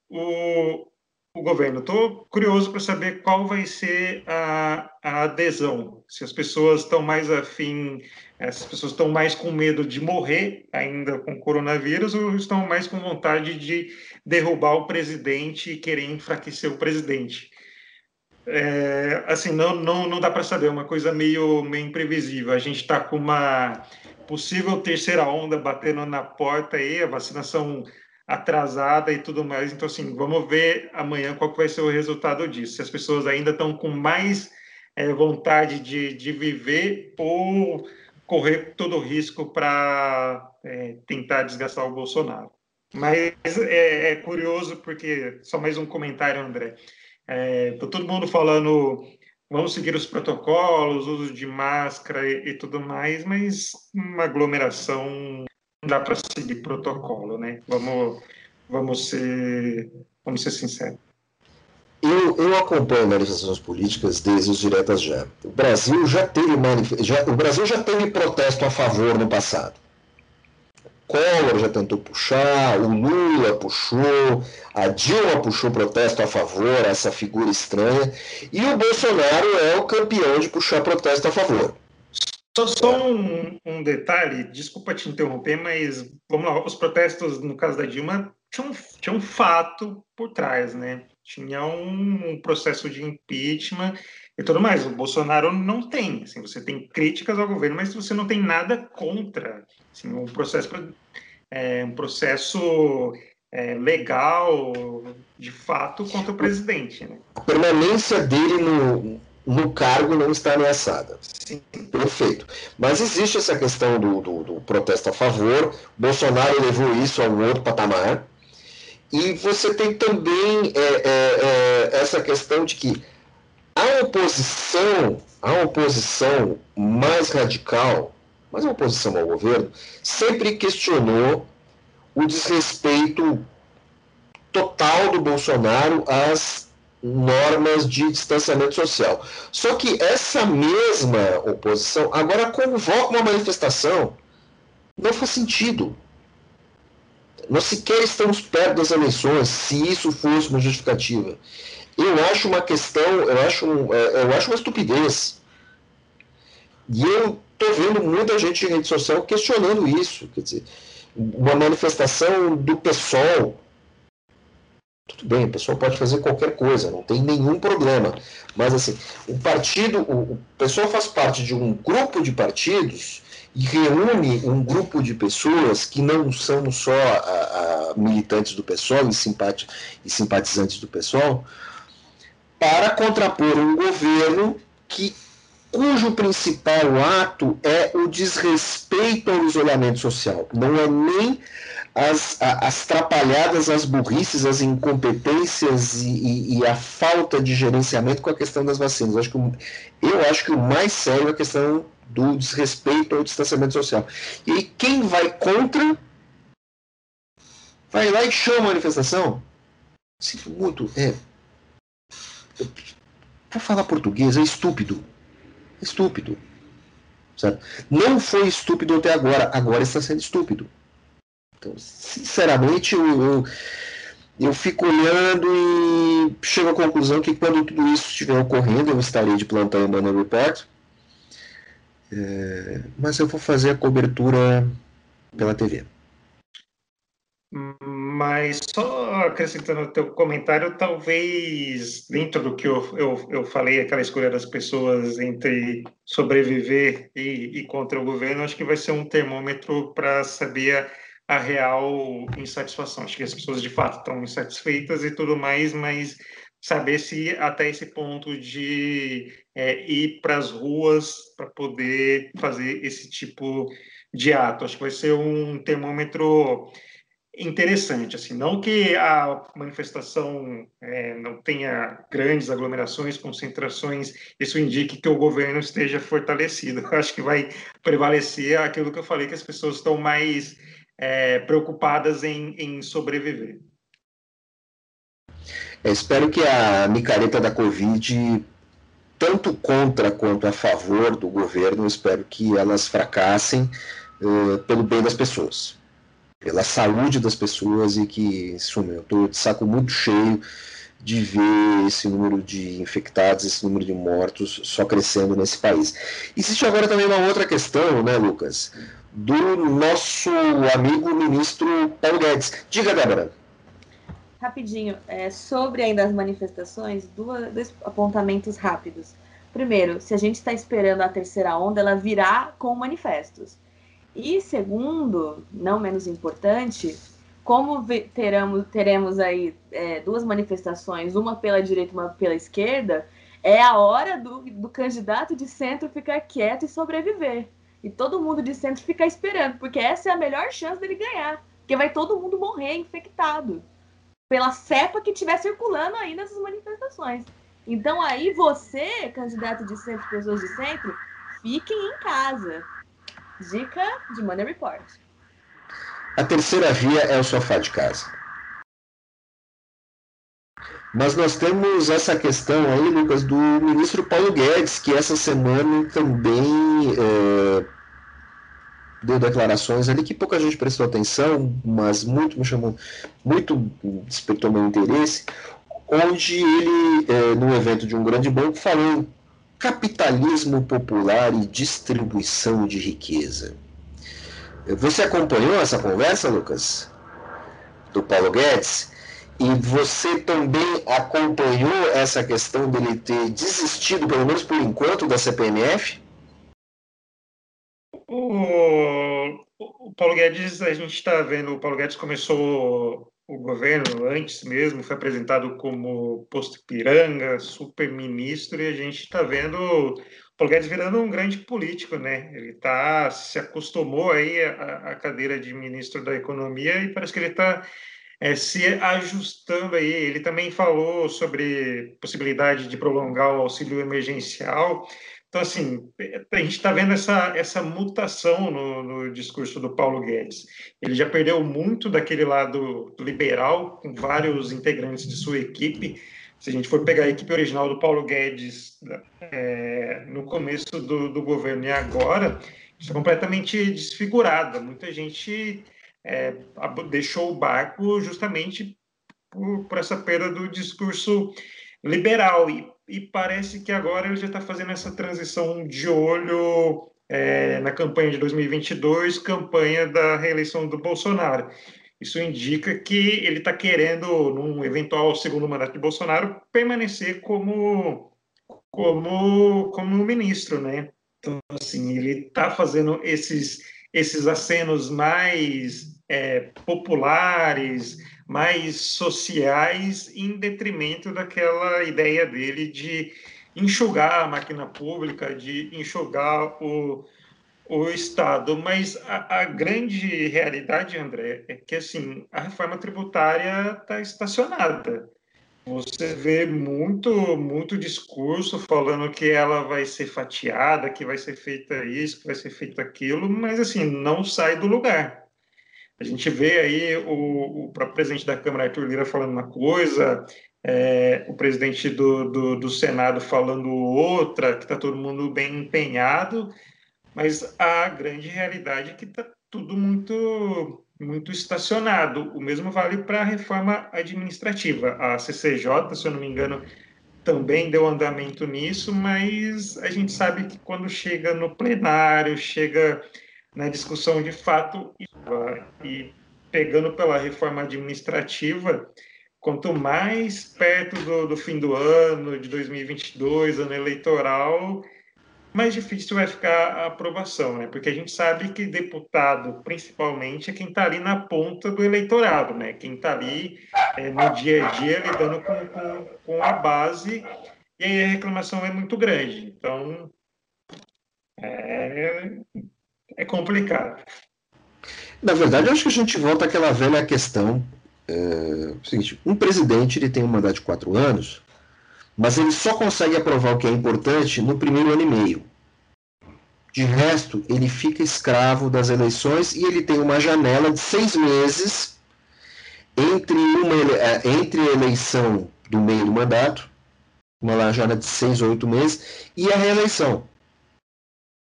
o, o governo. Estou curioso para saber qual vai ser a, a, adesão. Se as pessoas estão mais afim, as pessoas estão mais com medo de morrer ainda com coronavírus ou estão mais com vontade de derrubar o presidente e querer enfraquecer o presidente. É, assim, não, não, não dá para saber, é uma coisa meio, meio imprevisível. A gente está com uma possível terceira onda batendo na porta aí, a vacinação atrasada e tudo mais. Então, assim, vamos ver amanhã qual vai ser o resultado disso. Se as pessoas ainda estão com mais é, vontade de, de viver ou correr todo o risco para é, tentar desgastar o Bolsonaro. Mas é, é, curioso porque, só mais um comentário, André. É, tá todo mundo falando vamos seguir os protocolos, uso de máscara e, e tudo mais, mas uma aglomeração não dá para seguir protocolo, né? Vamos, vamos ser, vamos ser sinceros. Eu, eu acompanho manifestações políticas desde os diretas já. O Brasil já teve já, o Brasil já teve protesto a favor no passado. Collor já tentou puxar, o Lula puxou, a Dilma puxou protesto a favor, essa figura estranha, e o Bolsonaro é o campeão de puxar protesto a favor. Só, só um, um, detalhe, desculpa te interromper, mas vamos lá, os protestos, no caso da Dilma, tinham, tinha um fato por trás, né? Tinha um, um processo de impeachment e tudo mais. O Bolsonaro não tem. Assim, você tem críticas ao governo, mas você não tem nada contra. Assim, um processo, é, um processo é, legal, de fato, contra o presidente. Né? A permanência dele no, no cargo não está ameaçada. Sim. Perfeito. Mas existe essa questão do, do, do, protesto a favor. Bolsonaro levou isso a um outro patamar. E você tem também é, é, é, essa questão de que a oposição, a oposição mais radical, mas a oposição ao governo, sempre questionou o desrespeito total do Bolsonaro às normas de distanciamento social. Só que essa mesma oposição agora convoca uma manifestação. Não faz sentido. Nós sequer estamos perto das eleições, se isso fosse uma justificativa. Eu acho uma questão, eu acho, é, eu acho uma estupidez. E eu estou vendo muita gente em rede social questionando isso. Quer dizer, uma manifestação do PSOL tudo bem, o pessoal pode fazer qualquer coisa, não tem nenhum problema. Mas assim, o partido, o, o pessoal faz parte de um grupo de partidos e reúne um grupo de pessoas que não são só a, a militantes do PSOL e, simpati, e simpatizantes do PSOL, para contrapor um governo que cujo principal ato é o desrespeito ao isolamento social. Não é nem as, as trapalhadas, as burrices, as incompetências e, e, a falta de gerenciamento com a questão das vacinas. Eu acho, que, eu acho que o mais sério é a questão do desrespeito ao distanciamento social. E quem vai contra, vai lá e chama a manifestação. Sinto muito. É, para falar português, é estúpido. Estúpido. Sabe? Não foi estúpido até agora, agora está sendo estúpido. Então, sinceramente, eu, eu, eu, fico olhando e chego à conclusão que quando tudo isso estiver ocorrendo, eu estarei de plantão em Money Report. É, mas eu vou fazer a cobertura pela TV. Mas só acrescentando o teu comentário, talvez dentro do que eu, eu, eu falei, aquela escolha das pessoas entre sobreviver e, e contra o governo, acho que vai ser um termômetro para saber a real insatisfação. Acho que as pessoas de fato estão insatisfeitas e tudo mais, mas saber se até esse ponto de é, ir para as ruas para poder fazer esse tipo de ato. Acho que vai ser um termômetro interessante, assim, não que a manifestação é, não tenha grandes aglomerações, concentrações, isso indique que o governo esteja fortalecido. Eu acho que vai prevalecer aquilo que eu falei, que as pessoas estão mais é, preocupadas em, em sobreviver. Eu espero que a micareta da Covid, tanto contra quanto a favor do governo, espero que elas fracassem uh, pelo bem das pessoas, pela saúde das pessoas e que, sume, eu estou de saco muito cheio de ver esse número de infectados, esse número de mortos só crescendo nesse país. Existe agora também uma outra questão, né, Lucas? do nosso amigo ministro Paulo Guedes. Diga, Débora. Rapidinho, é, sobre ainda as manifestações, duas, dois apontamentos rápidos. Primeiro, se a gente está esperando a terceira onda, ela virá com manifestos. E segundo, não menos importante, como teremos, teremos aí é, duas manifestações, uma pela direita e uma pela esquerda, é a hora do, do candidato de centro ficar quieto e sobreviver. E todo mundo de centro fica esperando, porque essa é a melhor chance dele ganhar. Porque vai todo mundo morrer infectado pela cepa que estiver circulando aí nessas manifestações. Então aí você, candidato de centro, pessoas de centro, fiquem em casa. Dica de Money Report. A terceira via é o sofá de casa. Mas nós temos essa questão aí, Lucas, do ministro Paulo Guedes, que essa semana também é, deu declarações ali que pouca gente prestou atenção, mas muito me chamou, muito despertou meu interesse, onde ele, é, no evento de um grande banco, falou capitalismo popular e distribuição de riqueza. Você acompanhou essa conversa, Lucas? Do Paulo Guedes? E você também acompanhou essa questão dele ter desistido, pelo menos por enquanto, da CPMF? O, o Paulo Guedes, a gente está vendo, o Paulo Guedes começou o governo antes mesmo, foi apresentado como posto piranga, super-ministro, e a gente está vendo o Paulo Guedes virando um grande político, né? Ele tá, se acostumou aí à, à cadeira de ministro da Economia e parece que ele está é, se ajustando aí. Ele também falou sobre possibilidade de prolongar o auxílio emergencial. Então, assim, a gente está vendo essa, essa mutação no, no, discurso do Paulo Guedes. Ele já perdeu muito daquele lado liberal, com vários integrantes de sua equipe. Se a gente for pegar a equipe original do Paulo Guedes é, no começo do, do governo e agora, está completamente desfigurada. Muita gente é, deixou o barco justamente por, por, essa perda do discurso liberal. E, e parece que agora ele já está fazendo essa transição de olho é, na campanha de 2022, campanha da reeleição do Bolsonaro. Isso indica que ele está querendo, num eventual segundo mandato de Bolsonaro, permanecer como, como, como ministro, né? Então, assim, ele está fazendo esses, esses acenos mais é, populares, mais sociais, em detrimento daquela ideia dele de enxugar a máquina pública, de enxugar o, o Estado. Mas a, a grande realidade, André, é que assim a reforma tributária está estacionada. Você vê muito, muito discurso falando que ela vai ser fatiada, que vai ser feita isso, que vai ser feito aquilo, mas assim não sai do lugar. A gente vê aí o, o próprio presidente da Câmara, Arthur Lira, falando uma coisa, é, o presidente do, do, do, Senado falando outra, que está todo mundo bem empenhado, mas a grande realidade é que está tudo muito, muito estacionado. O mesmo vale para a reforma administrativa. A CCJ, se eu não me engano, também deu andamento nisso, mas a gente sabe que quando chega no plenário, chega na discussão de fato e pegando pela reforma administrativa, quanto mais perto do, do fim do ano, de 2022, ano eleitoral, mais difícil vai ficar a aprovação, né? Porque a gente sabe que deputado, principalmente, é quem está ali na ponta do eleitorado, né? Quem está ali é, no dia a dia lidando com, com, com a base, e aí a reclamação é muito grande. Então, é, é complicado. Na verdade, acho que a gente volta àquela velha questão. É, seguinte, um presidente ele tem um mandato de quatro anos, mas ele só consegue aprovar o que é importante no primeiro ano e meio. De resto, ele fica escravo das eleições e ele tem uma janela de seis meses entre, uma, é, entre a eleição do meio do mandato, uma janela de seis ou oito meses, e a reeleição.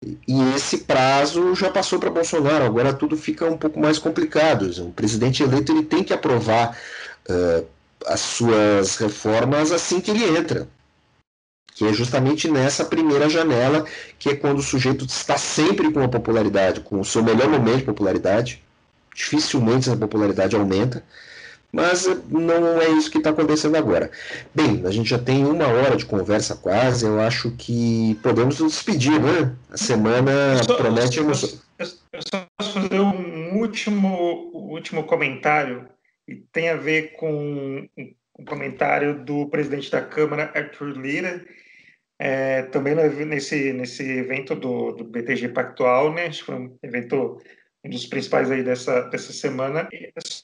E esse prazo já passou para Bolsonaro, agora tudo fica um pouco mais complicado. O presidente eleito ele tem que aprovar uh, as suas reformas assim que ele entra, que é justamente nessa primeira janela, que é quando o sujeito está sempre com a popularidade, com o seu melhor momento de popularidade, dificilmente essa popularidade aumenta, mas não é isso que está acontecendo agora. Bem, a gente já tem uma hora de conversa quase, eu acho que podemos nos despedir, né? A semana só, promete emoção. Eu, só posso fazer um último, último comentário, e tem a ver com um comentário do presidente da Câmara, Arthur Lira, é, também nesse, nesse evento do, do BTG Pactual, né? Acho que foi um evento um dos principais aí dessa, dessa semana,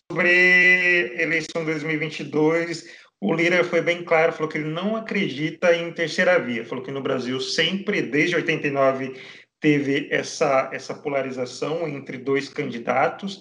sobre eleição 2022. O Lira foi bem claro, falou que ele não acredita em terceira via, falou que no Brasil sempre, desde 89, teve essa, essa polarização entre dois candidatos,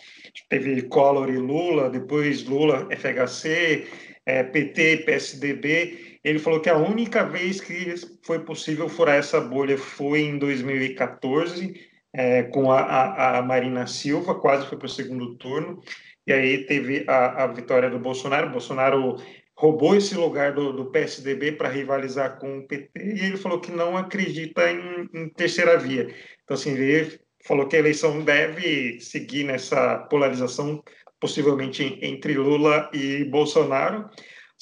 teve Collor e Lula, depois Lula, FHC, é, PT, PSDB. Ele falou que a única vez que foi possível furar essa bolha foi em 2014, é, com a, a, a, Marina Silva, quase foi para o segundo turno, e aí teve a, a vitória do Bolsonaro. O Bolsonaro roubou esse lugar do, do PSDB para rivalizar com o PT, e ele falou que não acredita em, em terceira via. Então, assim, ele falou que a eleição deve seguir nessa polarização, possivelmente entre Lula e Bolsonaro.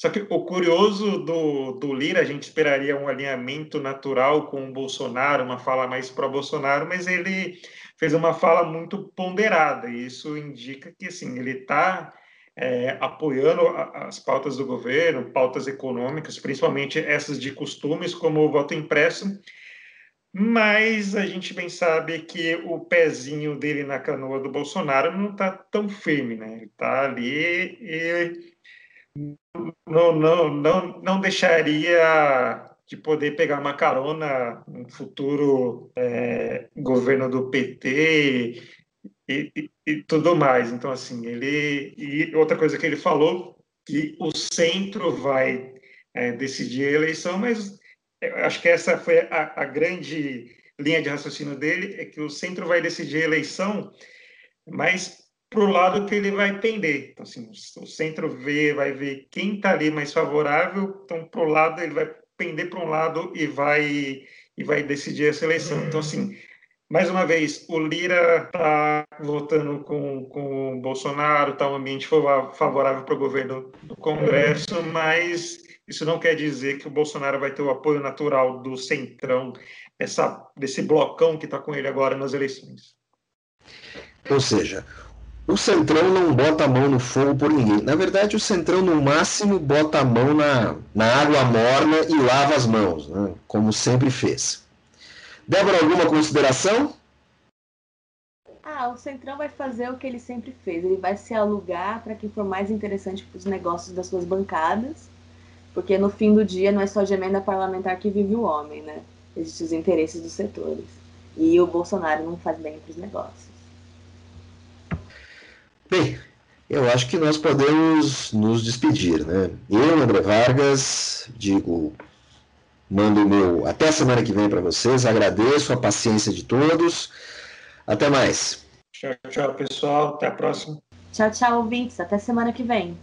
Só que o curioso do, do Lira, a gente esperaria um alinhamento natural com o Bolsonaro, uma fala mais pró-Bolsonaro, mas ele fez uma fala muito ponderada, e isso indica que assim, ele está é, apoiando as pautas do governo, pautas econômicas, principalmente essas de costumes, como o voto impresso, mas a gente bem sabe que o pezinho dele na canoa do Bolsonaro não está tão firme, né? Ele está ali e não, não, não, não deixaria de poder pegar uma carona no futuro é, governo do PT e, e, e, tudo mais. Então, assim, ele. E outra coisa que ele falou, que o centro vai é, decidir a eleição, mas acho que essa foi a, a, grande linha de raciocínio dele, é que o centro vai decidir a eleição, mas para o lado que ele vai pender. Então, assim, o centro vê, vai ver quem está ali mais favorável, então, para o lado, ele vai pender para um lado e vai, e vai decidir essa eleição. Então, assim, mais uma vez, o Lira está votando com, com o Bolsonaro, está um ambiente favorável para o governo do Congresso, mas isso não quer dizer que o Bolsonaro vai ter o apoio natural do centrão, dessa, desse blocão que está com ele agora nas eleições. Ou seja, o Centrão não bota a mão no fogo por ninguém. Na verdade, o Centrão, no máximo, bota a mão na, na água morna e lava as mãos, né? como sempre fez. Débora, alguma consideração? Ah, o Centrão vai fazer o que ele sempre fez. Ele vai se alugar para que for mais interessante para os negócios das suas bancadas porque no fim do dia não é só de emenda parlamentar que vive o homem, né? Existem os interesses dos setores. E o Bolsonaro não faz bem para os negócios. Bem, eu acho que nós podemos nos despedir, né? Eu, André Vargas, digo, mando o meu até semana que vem para vocês, agradeço a paciência de todos. Até mais. Tchau, tchau, pessoal. Até a próxima. Tchau, tchau, ouvintes. Até semana que vem.